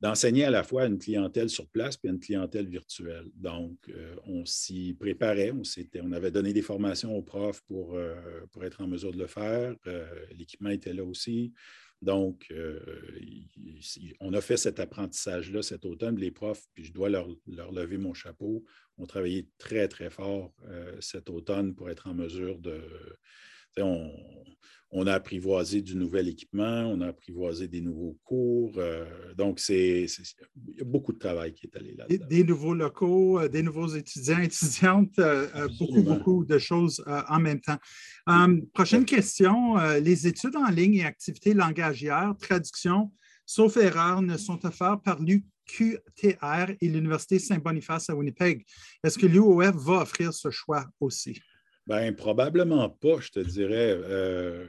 d'enseigner à la fois une clientèle sur place et une clientèle virtuelle. Donc, euh, on s'y préparait, on, on, avait donné des formations aux profs pour, euh, pour être en mesure de le faire. Euh, l'équipement était là aussi. Donc, on a fait cet apprentissage-là cet automne. Les profs, puis je dois leur, leur lever mon chapeau, ont travaillé très, très fort cet automne pour être en mesure de, on, a apprivoisé du nouvel équipement, on a apprivoisé des nouveaux cours. Euh, donc, c'est, il y a beaucoup de travail qui est allé là-dedans. Des, nouveaux locaux, euh, des nouveaux étudiants, étudiantes, euh, beaucoup, beaucoup de choses en même temps. prochaine question. les études en ligne et activités langagières, traduction, sauf erreur, ne sont offertes par l'UQTR et l'Université Saint-Boniface à Winnipeg. Est-ce que l'UOF va offrir ce choix aussi? Bien, probablement pas, je te dirais. Euh,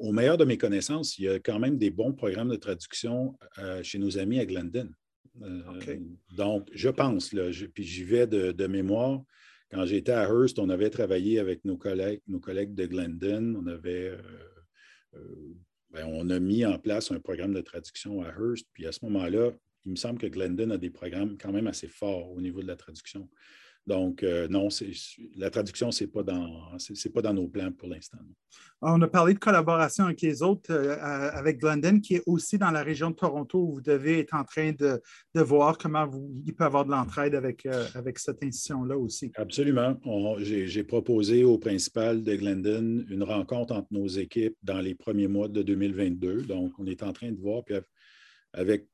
au meilleur de mes connaissances, il y a quand même des bons programmes de traduction euh, chez nos amis à Glendon. Euh, donc, je pense, là, puis j'y vais de, mémoire. Quand j'étais à Hearst, on avait travaillé avec nos collègues, nos collègues de Glendon. On avait, ben, on a mis en place un programme de traduction à Hearst. Puis à ce moment-là, il me semble que Glendon a des programmes quand même assez forts au niveau de la traduction. Donc, euh, non, la traduction, ce n'est pas, dans, pas dans nos plans pour l'instant. On a parlé de collaboration avec les autres, euh, avec Glendon, qui est aussi dans la région de Toronto, où vous devez être en train de, voir comment vous, il peut avoir de l'entraide avec, euh, avec cette institution-là aussi. Absolument. J'ai proposé au principal de Glendon une rencontre entre nos équipes dans les premiers mois de 2022. Donc, on est en train de voir, puis avec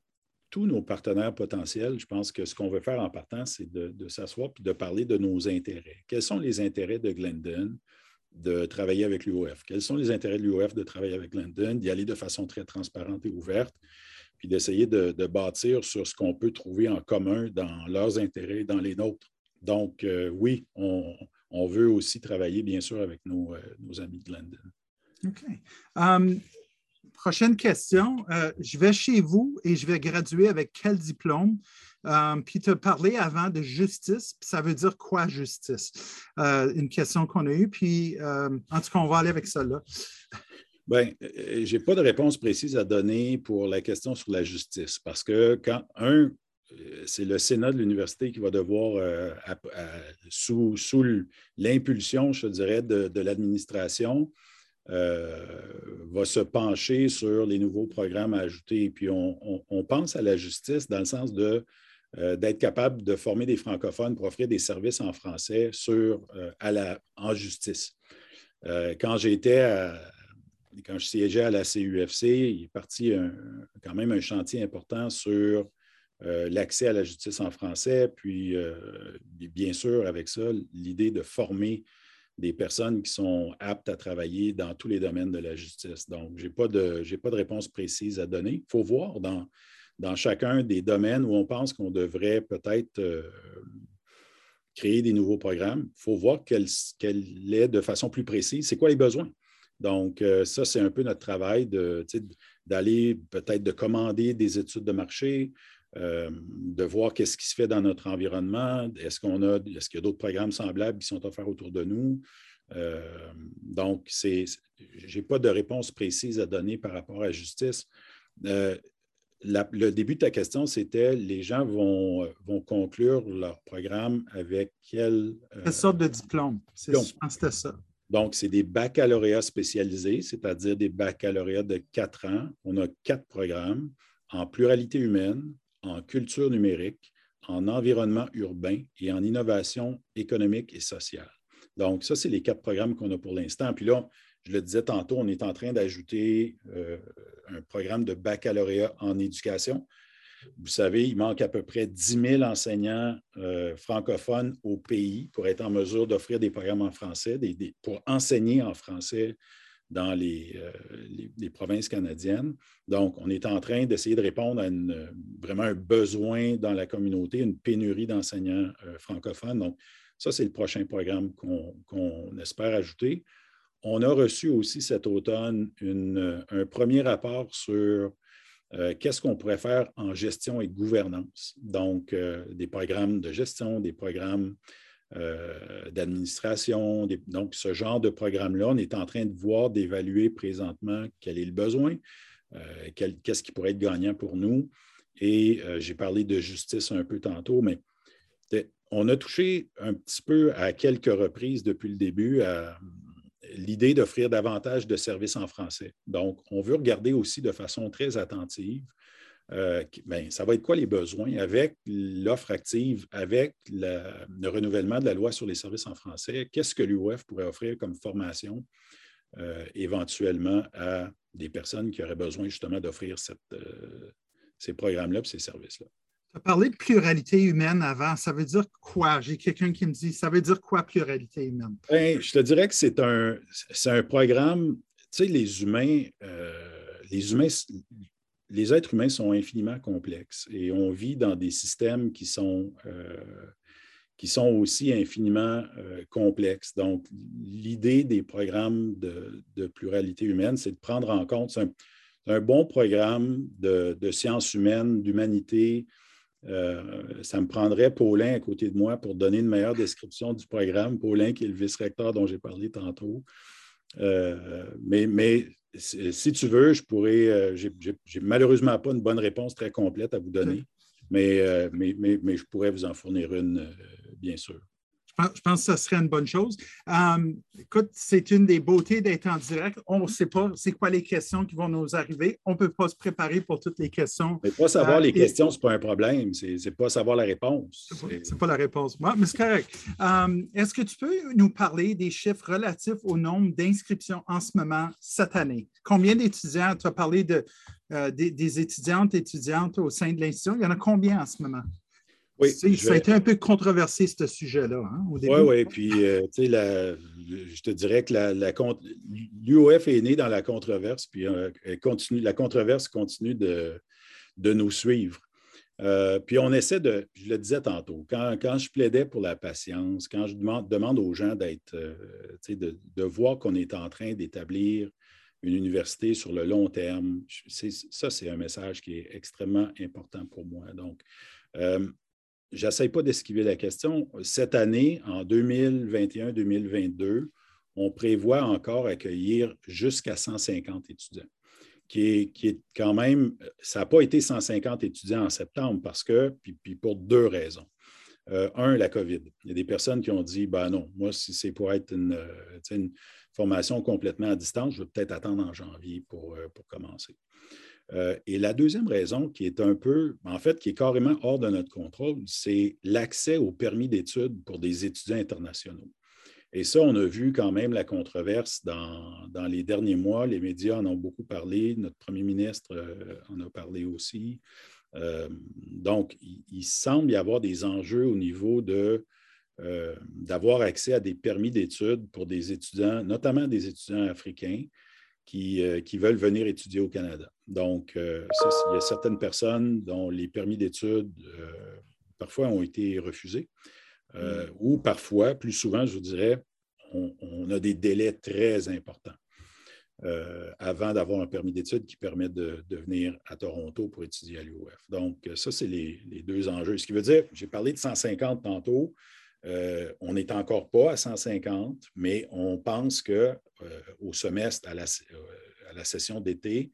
tous nos partenaires potentiels, je pense que ce qu'on veut faire en partant, c'est de, s'asseoir et de parler de nos intérêts. Quels sont les intérêts de Glendon de travailler avec l'UOF? Quels sont les intérêts de l'UOF de travailler avec Glendon, d'y aller de façon très transparente et ouverte, puis d'essayer de, bâtir sur ce qu'on peut trouver en commun dans leurs intérêts et dans les nôtres? Donc, euh, oui, on, veut aussi travailler, bien sûr, avec nos, euh, amis de Glendon. OK. Um, prochaine question. je vais chez vous et je vais graduer avec quel diplôme? puis tu as parlé avant de justice. ça veut dire quoi, justice? une question qu'on a eue. Puis, en tout cas, on va aller avec ça là. Bien, je n'ai pas de réponse précise à donner pour la question sur la justice parce que quand, un, euh, c'est le Sénat de l'université qui va devoir, euh, sous, l'impulsion, je dirais, de, l'administration, euh, va se pencher sur les nouveaux programmes à ajouter. Puis on, pense à la justice dans le sens de, d'être capable de former des francophones pour offrir des services en français sur, à la, en justice. quand j'étais quand je siégeais à la CUFC, il est parti quand même un chantier important sur euh, l'accès à la justice en français, puis euh, bien sûr, avec ça, l'idée de former des personnes qui sont aptes à travailler dans tous les domaines de la justice. Donc, je n'ai pas, de, réponse précise à donner. Il faut voir dans, chacun des domaines où on pense qu'on devrait peut-être euh, créer des nouveaux programmes. Il faut voir quelle, est de façon plus précise, c'est quoi les besoins. Donc, ça, c'est un peu notre travail d'aller peut-être de commander des études de marché, euh, de voir qu'est-ce qui se fait dans notre environnement. Est-ce qu'on a, est-ce qu'il y a d'autres programmes semblables qui sont offerts autour de nous? Euh, donc, c'est, je n'ai pas de réponse précise à donner par rapport à la justice. Euh, le début de ta question, c'était les gens vont, vont conclure leur programme avec quelle. Quelle sorte de diplôme? C'est, je pense c'était ça. Donc, c'est des baccalauréats spécialisés, c'est-à-dire des baccalauréats de quatre ans. On a quatre programmes en pluralité humaine, en culture numérique, en environnement urbain et en innovation économique et sociale. Donc, ça, c'est les quatre programmes qu'on a pour l'instant. Puis là, je le disais tantôt, on est en train d'ajouter euh, un programme de baccalauréat en éducation. Vous savez, il manque à peu près 10 000 enseignants euh, francophones au pays pour être en mesure d'offrir des programmes en français, pour enseigner en français dans euh, les, provinces canadiennes. Donc, on est en train d'essayer de répondre à vraiment un besoin dans la communauté, une pénurie d'enseignants euh, francophones. Donc, ça, c'est le prochain programme qu'on espère ajouter. On a reçu aussi cet automne un premier rapport sur euh, qu'est-ce qu'on pourrait faire en gestion et gouvernance. Donc, des programmes de gestion, des programmes euh, d'administration. Donc, ce genre de programme-là, on est en train de voir, d'évaluer présentement quel est le besoin, euh, qu'est-ce qui pourrait être gagnant pour nous. Et euh, j'ai parlé de justice un peu tantôt, mais on a touché un petit peu à quelques reprises depuis le début à l'idée d'offrir davantage de services en français. Donc, on veut regarder aussi de façon très attentive euh, ben, ça va être quoi les besoins avec l'offre active, avec le renouvellement de la loi sur les services en français? Qu'est-ce que l'UOF pourrait offrir comme formation euh, éventuellement à des personnes qui auraient besoin justement d'offrir euh, ces programmes-là et ces services-là? Tu as parlé de pluralité humaine avant. Ça veut dire quoi? J'ai quelqu'un qui me dit, ça veut dire quoi pluralité humaine? Ben, je te dirais que c'est un, un programme, tu sais, les humains, les humains les êtres humains sont infiniment complexes et on vit dans des systèmes qui sont, euh, qui sont aussi infiniment euh, complexes. Donc, l'idée des programmes de, pluralité humaine, c'est de prendre en compte un, bon programme de, sciences humaines, d'humanité. Euh, ça me prendrait Paulin à côté de moi pour donner une meilleure description du programme. Paulin, qui est le vice-recteur dont j'ai parlé tantôt. mais, mais si tu veux, je pourrais. Euh, j'ai malheureusement pas une bonne réponse très complète à vous donner, euh, mais, mais, mais, je pourrais vous en fournir une, euh, bien sûr. Je pense que ce serait une bonne chose. écoute, c'est une des beautés d'être en direct. On ne sait pas c'est quoi les questions qui vont nous arriver. On ne peut pas se préparer pour toutes les questions. Mais pas savoir les questions, ce n'est pas un problème. Ce n'est pas savoir la réponse. Ce n'est pas, la réponse. mais c'est correct. Est-ce que tu peux nous parler des chiffres relatifs au nombre d'inscriptions en ce moment cette année? Combien d'étudiants? Tu as parlé de, des, des étudiantes et étudiantes au sein de l'institution. Il y en a combien en ce moment? Oui, ça a été un peu controversé, ce sujet-là, hein, au début. Oui, oui. Puis, euh, tu sais, je te dirais que la, l'UOF est né dans la controverse, puis euh, continue, la controverse continue de, de nous suivre. Euh, puis on essaie de, je le disais tantôt, quand, quand, je plaidais pour la patience, quand je demande, demande aux gens d'être, de, de, voir qu'on est en train d'établir une université sur le long terme. Ça, c'est un message qui est extrêmement important pour moi. Donc, j'essaie pas d'esquiver la question. Cette année, en 2021-2022, on prévoit encore accueillir jusqu'à 150 étudiants, qui est, quand même, ça n'a pas été 150 étudiants en septembre parce que, puis, pour deux raisons. Euh, un, la COVID. Il y a des personnes qui ont dit, ben non, moi, si c'est pour être une, euh, formation complètement à distance, je vais peut-être attendre en janvier pour, euh, pour commencer. Et la deuxième raison, qui est un peu, en fait, qui est carrément hors de notre contrôle, c'est l'accès au permis d'études pour des étudiants internationaux. Et ça, on a vu quand même la controverse dans, les derniers mois. Les médias en ont beaucoup parlé. Notre premier ministre euh, en a parlé aussi. Euh, donc, il, semble y avoir des enjeux au niveau de euh, d'avoir accès à des permis d'études pour des étudiants, notamment des étudiants africains qui, qui veulent venir étudier au Canada. Donc, il y a certaines personnes dont les permis d'études parfois ont été refusés. Euh, ou parfois, plus souvent, je vous dirais, on, a des délais très importants euh, avant d'avoir un permis d'études qui permet de, venir à Toronto pour étudier à l'UOF. Donc, ça, c'est les, deux enjeux. Ce qui veut dire, j'ai parlé de 150 tantôt, euh, on n'est encore pas à 150, mais on pense qu'au semestre, à la, à la session d'été,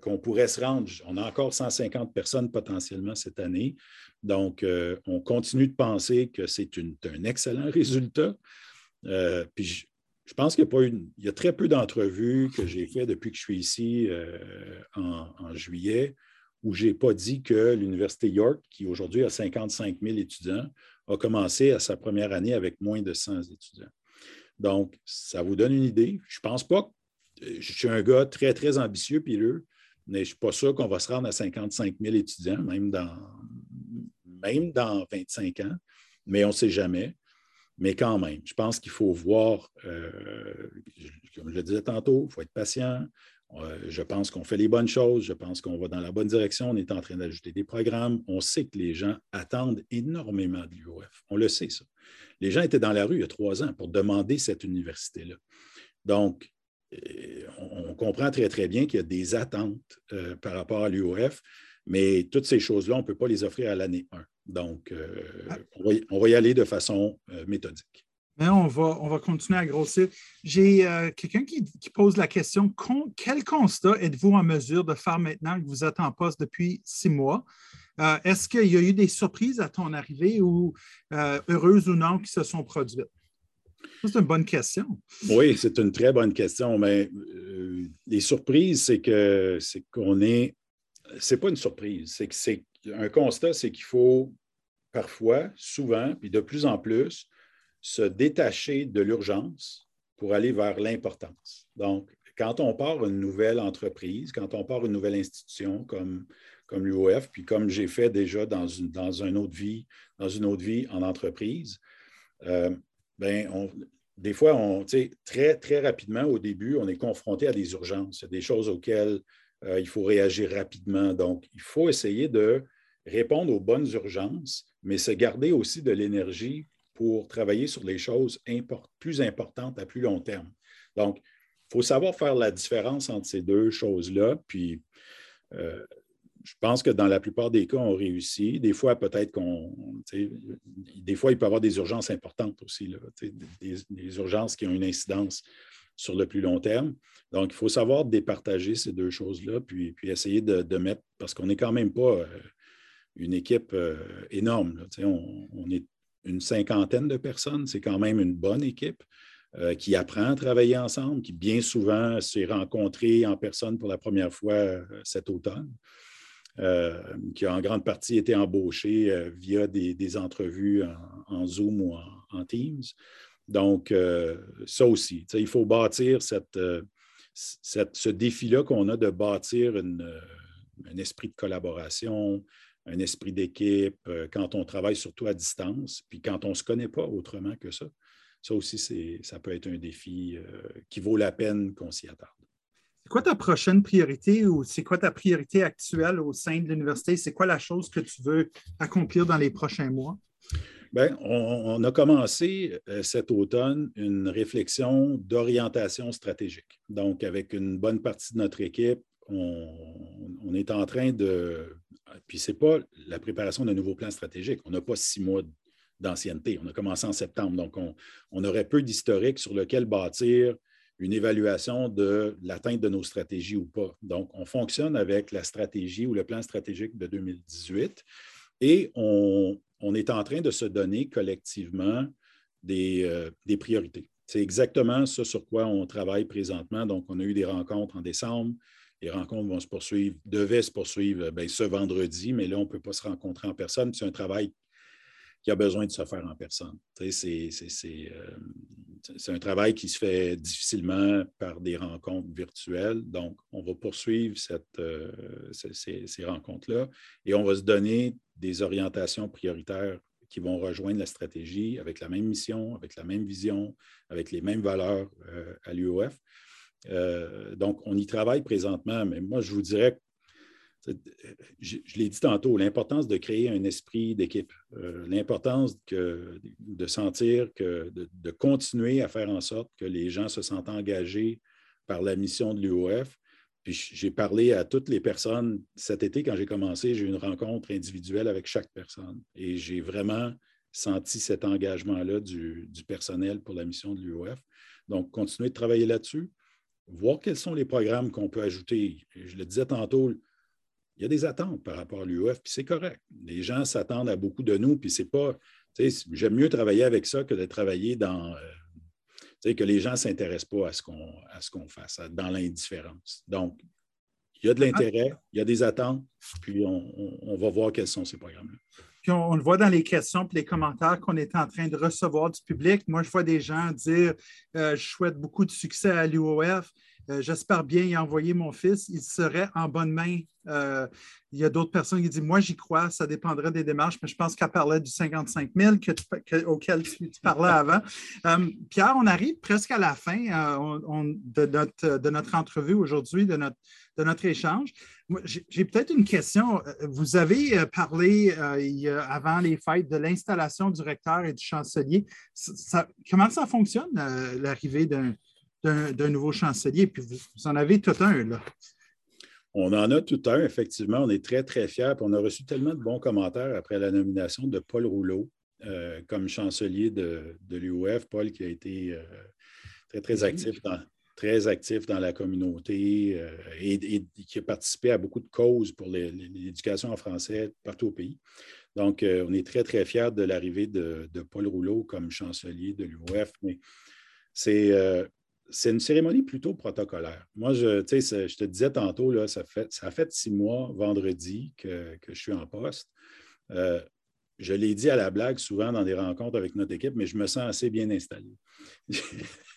qu'on pourrait se rendre. On a encore 150 personnes potentiellement cette année. Donc, euh, on continue de penser que c'est un excellent résultat. Euh, puis, je, pense qu'il y a, très peu d'entrevues que j'ai faites depuis que je suis ici euh, en, juillet où je n'ai pas dit que l'Université York, qui aujourd'hui a 55 000 étudiants, a commencé à sa première année avec moins de 100 étudiants. Donc, ça vous donne une idée. Je ne pense pas je suis un gars très, très ambitieux, pileux, mais je ne suis pas sûr qu'on va se rendre à 55 000 étudiants, même dans, même dans 25 ans, mais on ne sait jamais. Mais quand même, je pense qu'il faut voir, euh, comme je le disais tantôt, il faut être patient. Euh, je pense qu'on fait les bonnes choses, je pense qu'on va dans la bonne direction, on est en train d'ajouter des programmes. On sait que les gens attendent énormément de l'UOF. On le sait, ça. Les gens étaient dans la rue il y a trois ans pour demander cette université-là. Donc, on comprend très, très bien qu'il y a des attentes euh, par rapport à l'UOF, mais toutes ces choses-là, on ne peut pas les offrir à l'année 1. Donc, euh, ah. on, va y, aller de façon euh, méthodique. Mais on, va, on va continuer à grossir. J'ai quelqu'un qui, pose la question quel constat êtes-vous en mesure de faire maintenant que vous êtes en poste depuis six mois? Est-ce qu'il y a eu des surprises à ton arrivée ou heureuses ou non qui se sont produites? C'est une bonne question. Oui, c'est une très bonne question. Mais euh, les surprises, c'est que c'est qu'on est. C'est pas une surprise. C'est que c'est un constat, c'est qu'il faut parfois, souvent, puis de plus en plus, se détacher de l'urgence pour aller vers l'importance. Donc, quand on part une nouvelle entreprise, quand on part une nouvelle institution comme, comme l'UOF, puis comme j'ai fait déjà dans une, dans une autre vie, dans une autre vie en entreprise, euh, ben, des fois, on, très, très rapidement, au début, on est confronté à des urgences, des choses auxquelles euh, il faut réagir rapidement. Donc, il faut essayer de répondre aux bonnes urgences, mais se garder aussi de l'énergie pour travailler sur les choses plus importantes à plus long terme. Donc, il faut savoir faire la différence entre ces deux choses-là. Puis, euh, je pense que dans la plupart des cas, on réussit. Des fois, peut-être qu'on. Des fois, il peut y avoir des urgences importantes aussi, des, urgences qui ont une incidence sur le plus long terme. Donc, il faut savoir départager ces deux choses-là, puis, essayer de, mettre, parce qu'on n'est quand même pas euh, une équipe euh, énorme. on, est une cinquantaine de personnes, c'est quand même une bonne équipe. Euh, qui apprend à travailler ensemble, qui bien souvent s'est rencontré en personne pour la première fois cet automne. Euh, qui a en grande partie été embauché euh, via des, entrevues en, Zoom ou en, Teams. Donc, euh, ça aussi, il faut bâtir cette, ce défi-là qu'on a de bâtir un esprit de collaboration, un esprit d'équipe, quand on travaille surtout à distance, puis quand on ne se connaît pas autrement que ça. Ça aussi, ça peut être un défi qui vaut la peine qu'on s'y attarde. C'est quoi ta prochaine priorité ou c'est quoi ta priorité actuelle au sein de l'université? C'est quoi la chose que tu veux accomplir dans les prochains mois? Bien, on, a commencé euh, cet automne une réflexion d'orientation stratégique. Donc, avec une bonne partie de notre équipe, on, est en train de. Puis, ce n'est pas la préparation d'un nouveau plan stratégique. On n'a pas six mois d'ancienneté. On a commencé en septembre. Donc, on, aurait peu d'historique sur lequel bâtir une évaluation de l'atteinte de nos stratégies ou pas. Donc, on fonctionne avec la stratégie ou le plan stratégique de 2018 et on, est en train de se donner collectivement euh, des priorités. C'est exactement ce sur quoi on travaille présentement. Donc, on a eu des rencontres en décembre. Les rencontres vont se poursuivre, devaient se poursuivre ben, ce vendredi, mais là, on ne peut pas se rencontrer en personne. C'est un travail qui a besoin de se faire en personne. Euh, c'est un travail qui se fait difficilement par des rencontres virtuelles. Donc, on va poursuivre euh, ces, rencontres-là et on va se donner des orientations prioritaires qui vont rejoindre la stratégie avec la même mission, avec la même vision, avec les mêmes valeurs euh, à l'UOF. Donc, on y travaille présentement, mais moi, je vous dirais je, l'ai dit tantôt, l'importance de créer un esprit d'équipe, euh, l'importance de sentir que, de, continuer à faire en sorte que les gens se sentent engagés par la mission de l'UOF. Puis j'ai parlé à toutes les personnes cet été, quand j'ai commencé, j'ai eu une rencontre individuelle avec chaque personne et j'ai vraiment senti cet engagement-là du, du, personnel pour la mission de l'UOF. Donc, continuer de travailler là-dessus, voir quels sont les programmes qu'on peut ajouter. Je le disais tantôt, il y a des attentes par rapport à l'UEF, puis c'est correct. Les gens s'attendent à beaucoup de nous, puis c'est pas. J'aime mieux travailler avec ça que de travailler dans. Euh, que les gens ne s'intéressent pas à ce qu'on qu'on fasse, dans l'indifférence. Donc, il y a de l'intérêt, il y a des attentes, puis on, va voir quels sont ces programmes-là. On, le voit dans les questions et les commentaires qu'on est en train de recevoir du public. Moi, je vois des gens dire euh, Je souhaite beaucoup de succès à l'UOF. Euh, j'espère bien y envoyer mon fils. Il serait en bonne main. Euh, il y a d'autres personnes qui disent Moi, j'y crois, ça dépendrait des démarches, mais je pense qu'elle parlait du 55 000 auquel tu, parlais avant. Euh, Pierre, on arrive presque à la fin de, notre, entrevue aujourd'hui, de notre, échange. J'ai peut-être une question. Vous avez parlé avant les fêtes de l'installation du recteur et du chancelier. comment ça fonctionne, l'arrivée d'un d'un nouveau chancelier, puis vous, en avez tout un, là. On en a tout un, effectivement. On est très, très fiers. on a reçu tellement de bons commentaires après la nomination de Paul Rouleau euh, comme chancelier de, de l'UOF. Paul qui a été euh, très, très actif dans, très actif dans la communauté euh, et, qui a participé à beaucoup de causes pour l'éducation en français partout au pays. Donc, on est très, très fiers de l'arrivée de, de, Paul Rouleau comme chancelier de l'UOF. Mais c'est c'est une cérémonie plutôt protocolaire. Moi, je, je te disais tantôt, là, ça, fait, ça fait six mois, vendredi, que, je suis en poste. Euh, je l'ai dit à la blague souvent dans des rencontres avec notre équipe, mais je me sens assez bien installé.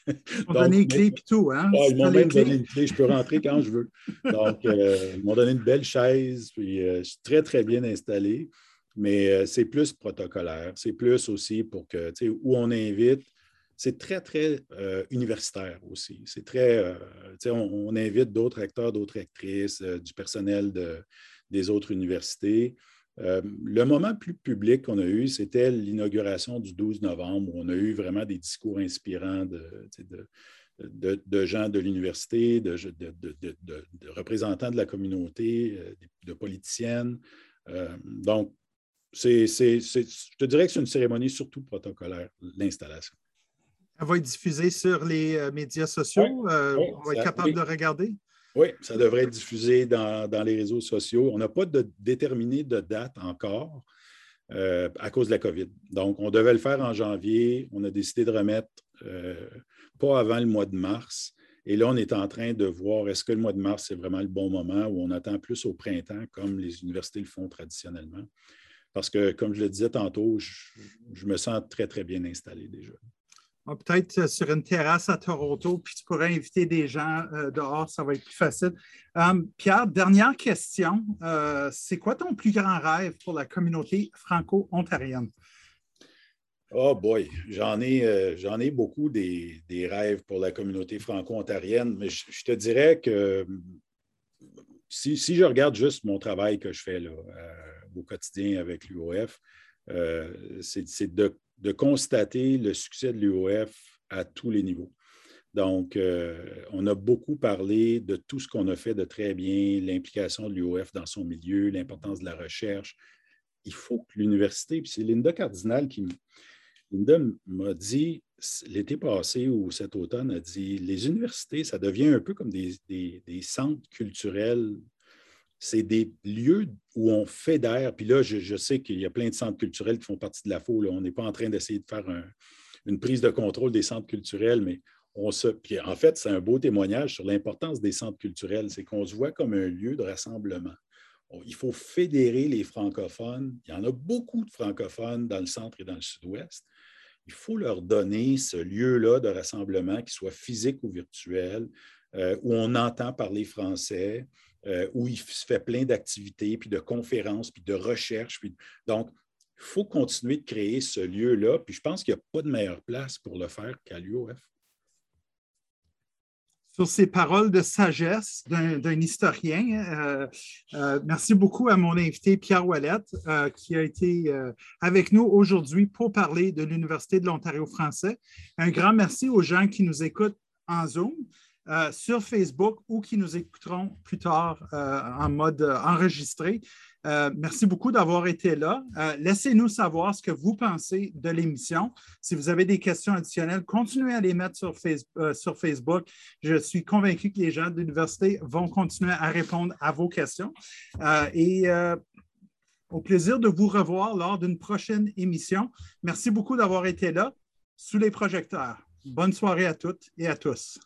Ils m'ont donné une clé et tout, hein? ils m'ont même donné une clé, je peux rentrer quand je veux. Donc, euh, ils m'ont donné une belle chaise, puis euh, je suis très, très bien installé, mais c'est plus protocolaire. C'est plus aussi pour que, tu sais, où on invite, c'est très, très euh, universitaire aussi. C'est très, euh, on, invite d'autres acteurs, d'autres actrices, euh, du personnel de, des autres universités. le moment plus public qu'on a eu, c'était l'inauguration du 12 novembre, où on a eu vraiment des discours inspirants de, gens de l'université, de, représentants de la communauté, de politiciennes. donc, je te dirais que c'est une cérémonie surtout protocolaire, l'installation. Elle va être diffusée sur les euh, médias sociaux. Euh, on va être capable de regarder. Oui, ça devrait être diffusé dans, les réseaux sociaux. On n'a pas de, déterminé de date encore euh, à cause de la COVID. Donc, on devait le faire en janvier. On a décidé de remettre pas avant le mois de mars. Et là, on est en train de voir est-ce que le mois de mars, c'est vraiment le bon moment ou on attend plus au printemps, comme les universités le font traditionnellement. Parce que, comme je le disais tantôt, je me sens très, très bien installé déjà. Ah, peut-être euh, sur une terrasse à Toronto, puis tu pourrais inviter des gens euh, dehors, ça va être plus facile. Euh, Pierre, dernière question. c'est quoi ton plus grand rêve pour la communauté franco-ontarienne? Oh boy, j'en ai, j'en ai beaucoup des, rêves pour la communauté franco-ontarienne, mais je, te dirais que si, je regarde juste mon travail que je fais au quotidien avec l'UOF, c'est de, de, constater le succès de l'UOF à tous les niveaux. Donc, on a beaucoup parlé de tout ce qu'on a fait de très bien, l'implication de l'UOF dans son milieu, l'importance de la recherche. Il faut que l'université, puis c'est Linda Cardinal qui m'a dit l'été passé ou cet automne, a dit les universités, ça devient un peu comme des, centres culturels. C'est des lieux où on fédère. Puis là, je, sais qu'il y a plein de centres culturels qui font partie de la FO. On n'est pas en train d'essayer de faire une prise de contrôle des centres culturels, mais on se. Puis en fait, c'est un beau témoignage sur l'importance des centres culturels. C'est qu'on se voit comme un lieu de rassemblement. Il faut fédérer les francophones. Il y en a beaucoup de francophones dans le centre et dans le sud-ouest il faut leur donner ce lieu-là de rassemblement, qui soit physique ou virtuel, euh, où on entend parler français, euh, où il se fait plein d'activités, puis de conférences, puis de recherches. Donc, il faut continuer de créer ce lieu-là. Puis je pense qu'il n'y a pas de meilleure place pour le faire qu'à l'UOF sur ces paroles de sagesse d'un historien. Euh, euh, merci beaucoup à mon invité Pierre Ouellette, qui a été avec nous aujourd'hui pour parler de l'Université de l'Ontario français. Un grand merci aux gens qui nous écoutent en Zoom. Sur Facebook ou qui nous écouteront plus tard en mode enregistré. Euh, merci beaucoup d'avoir été là. Euh, laissez-nous savoir ce que vous pensez de l'émission. Si vous avez des questions additionnelles, continuez à les mettre sur, euh, sur Facebook. Je suis convaincu que les gens de l'université vont continuer à répondre à vos questions. et au plaisir de vous revoir lors d'une prochaine émission. Merci beaucoup d'avoir été là sous les projecteurs. Bonne soirée à toutes et à tous.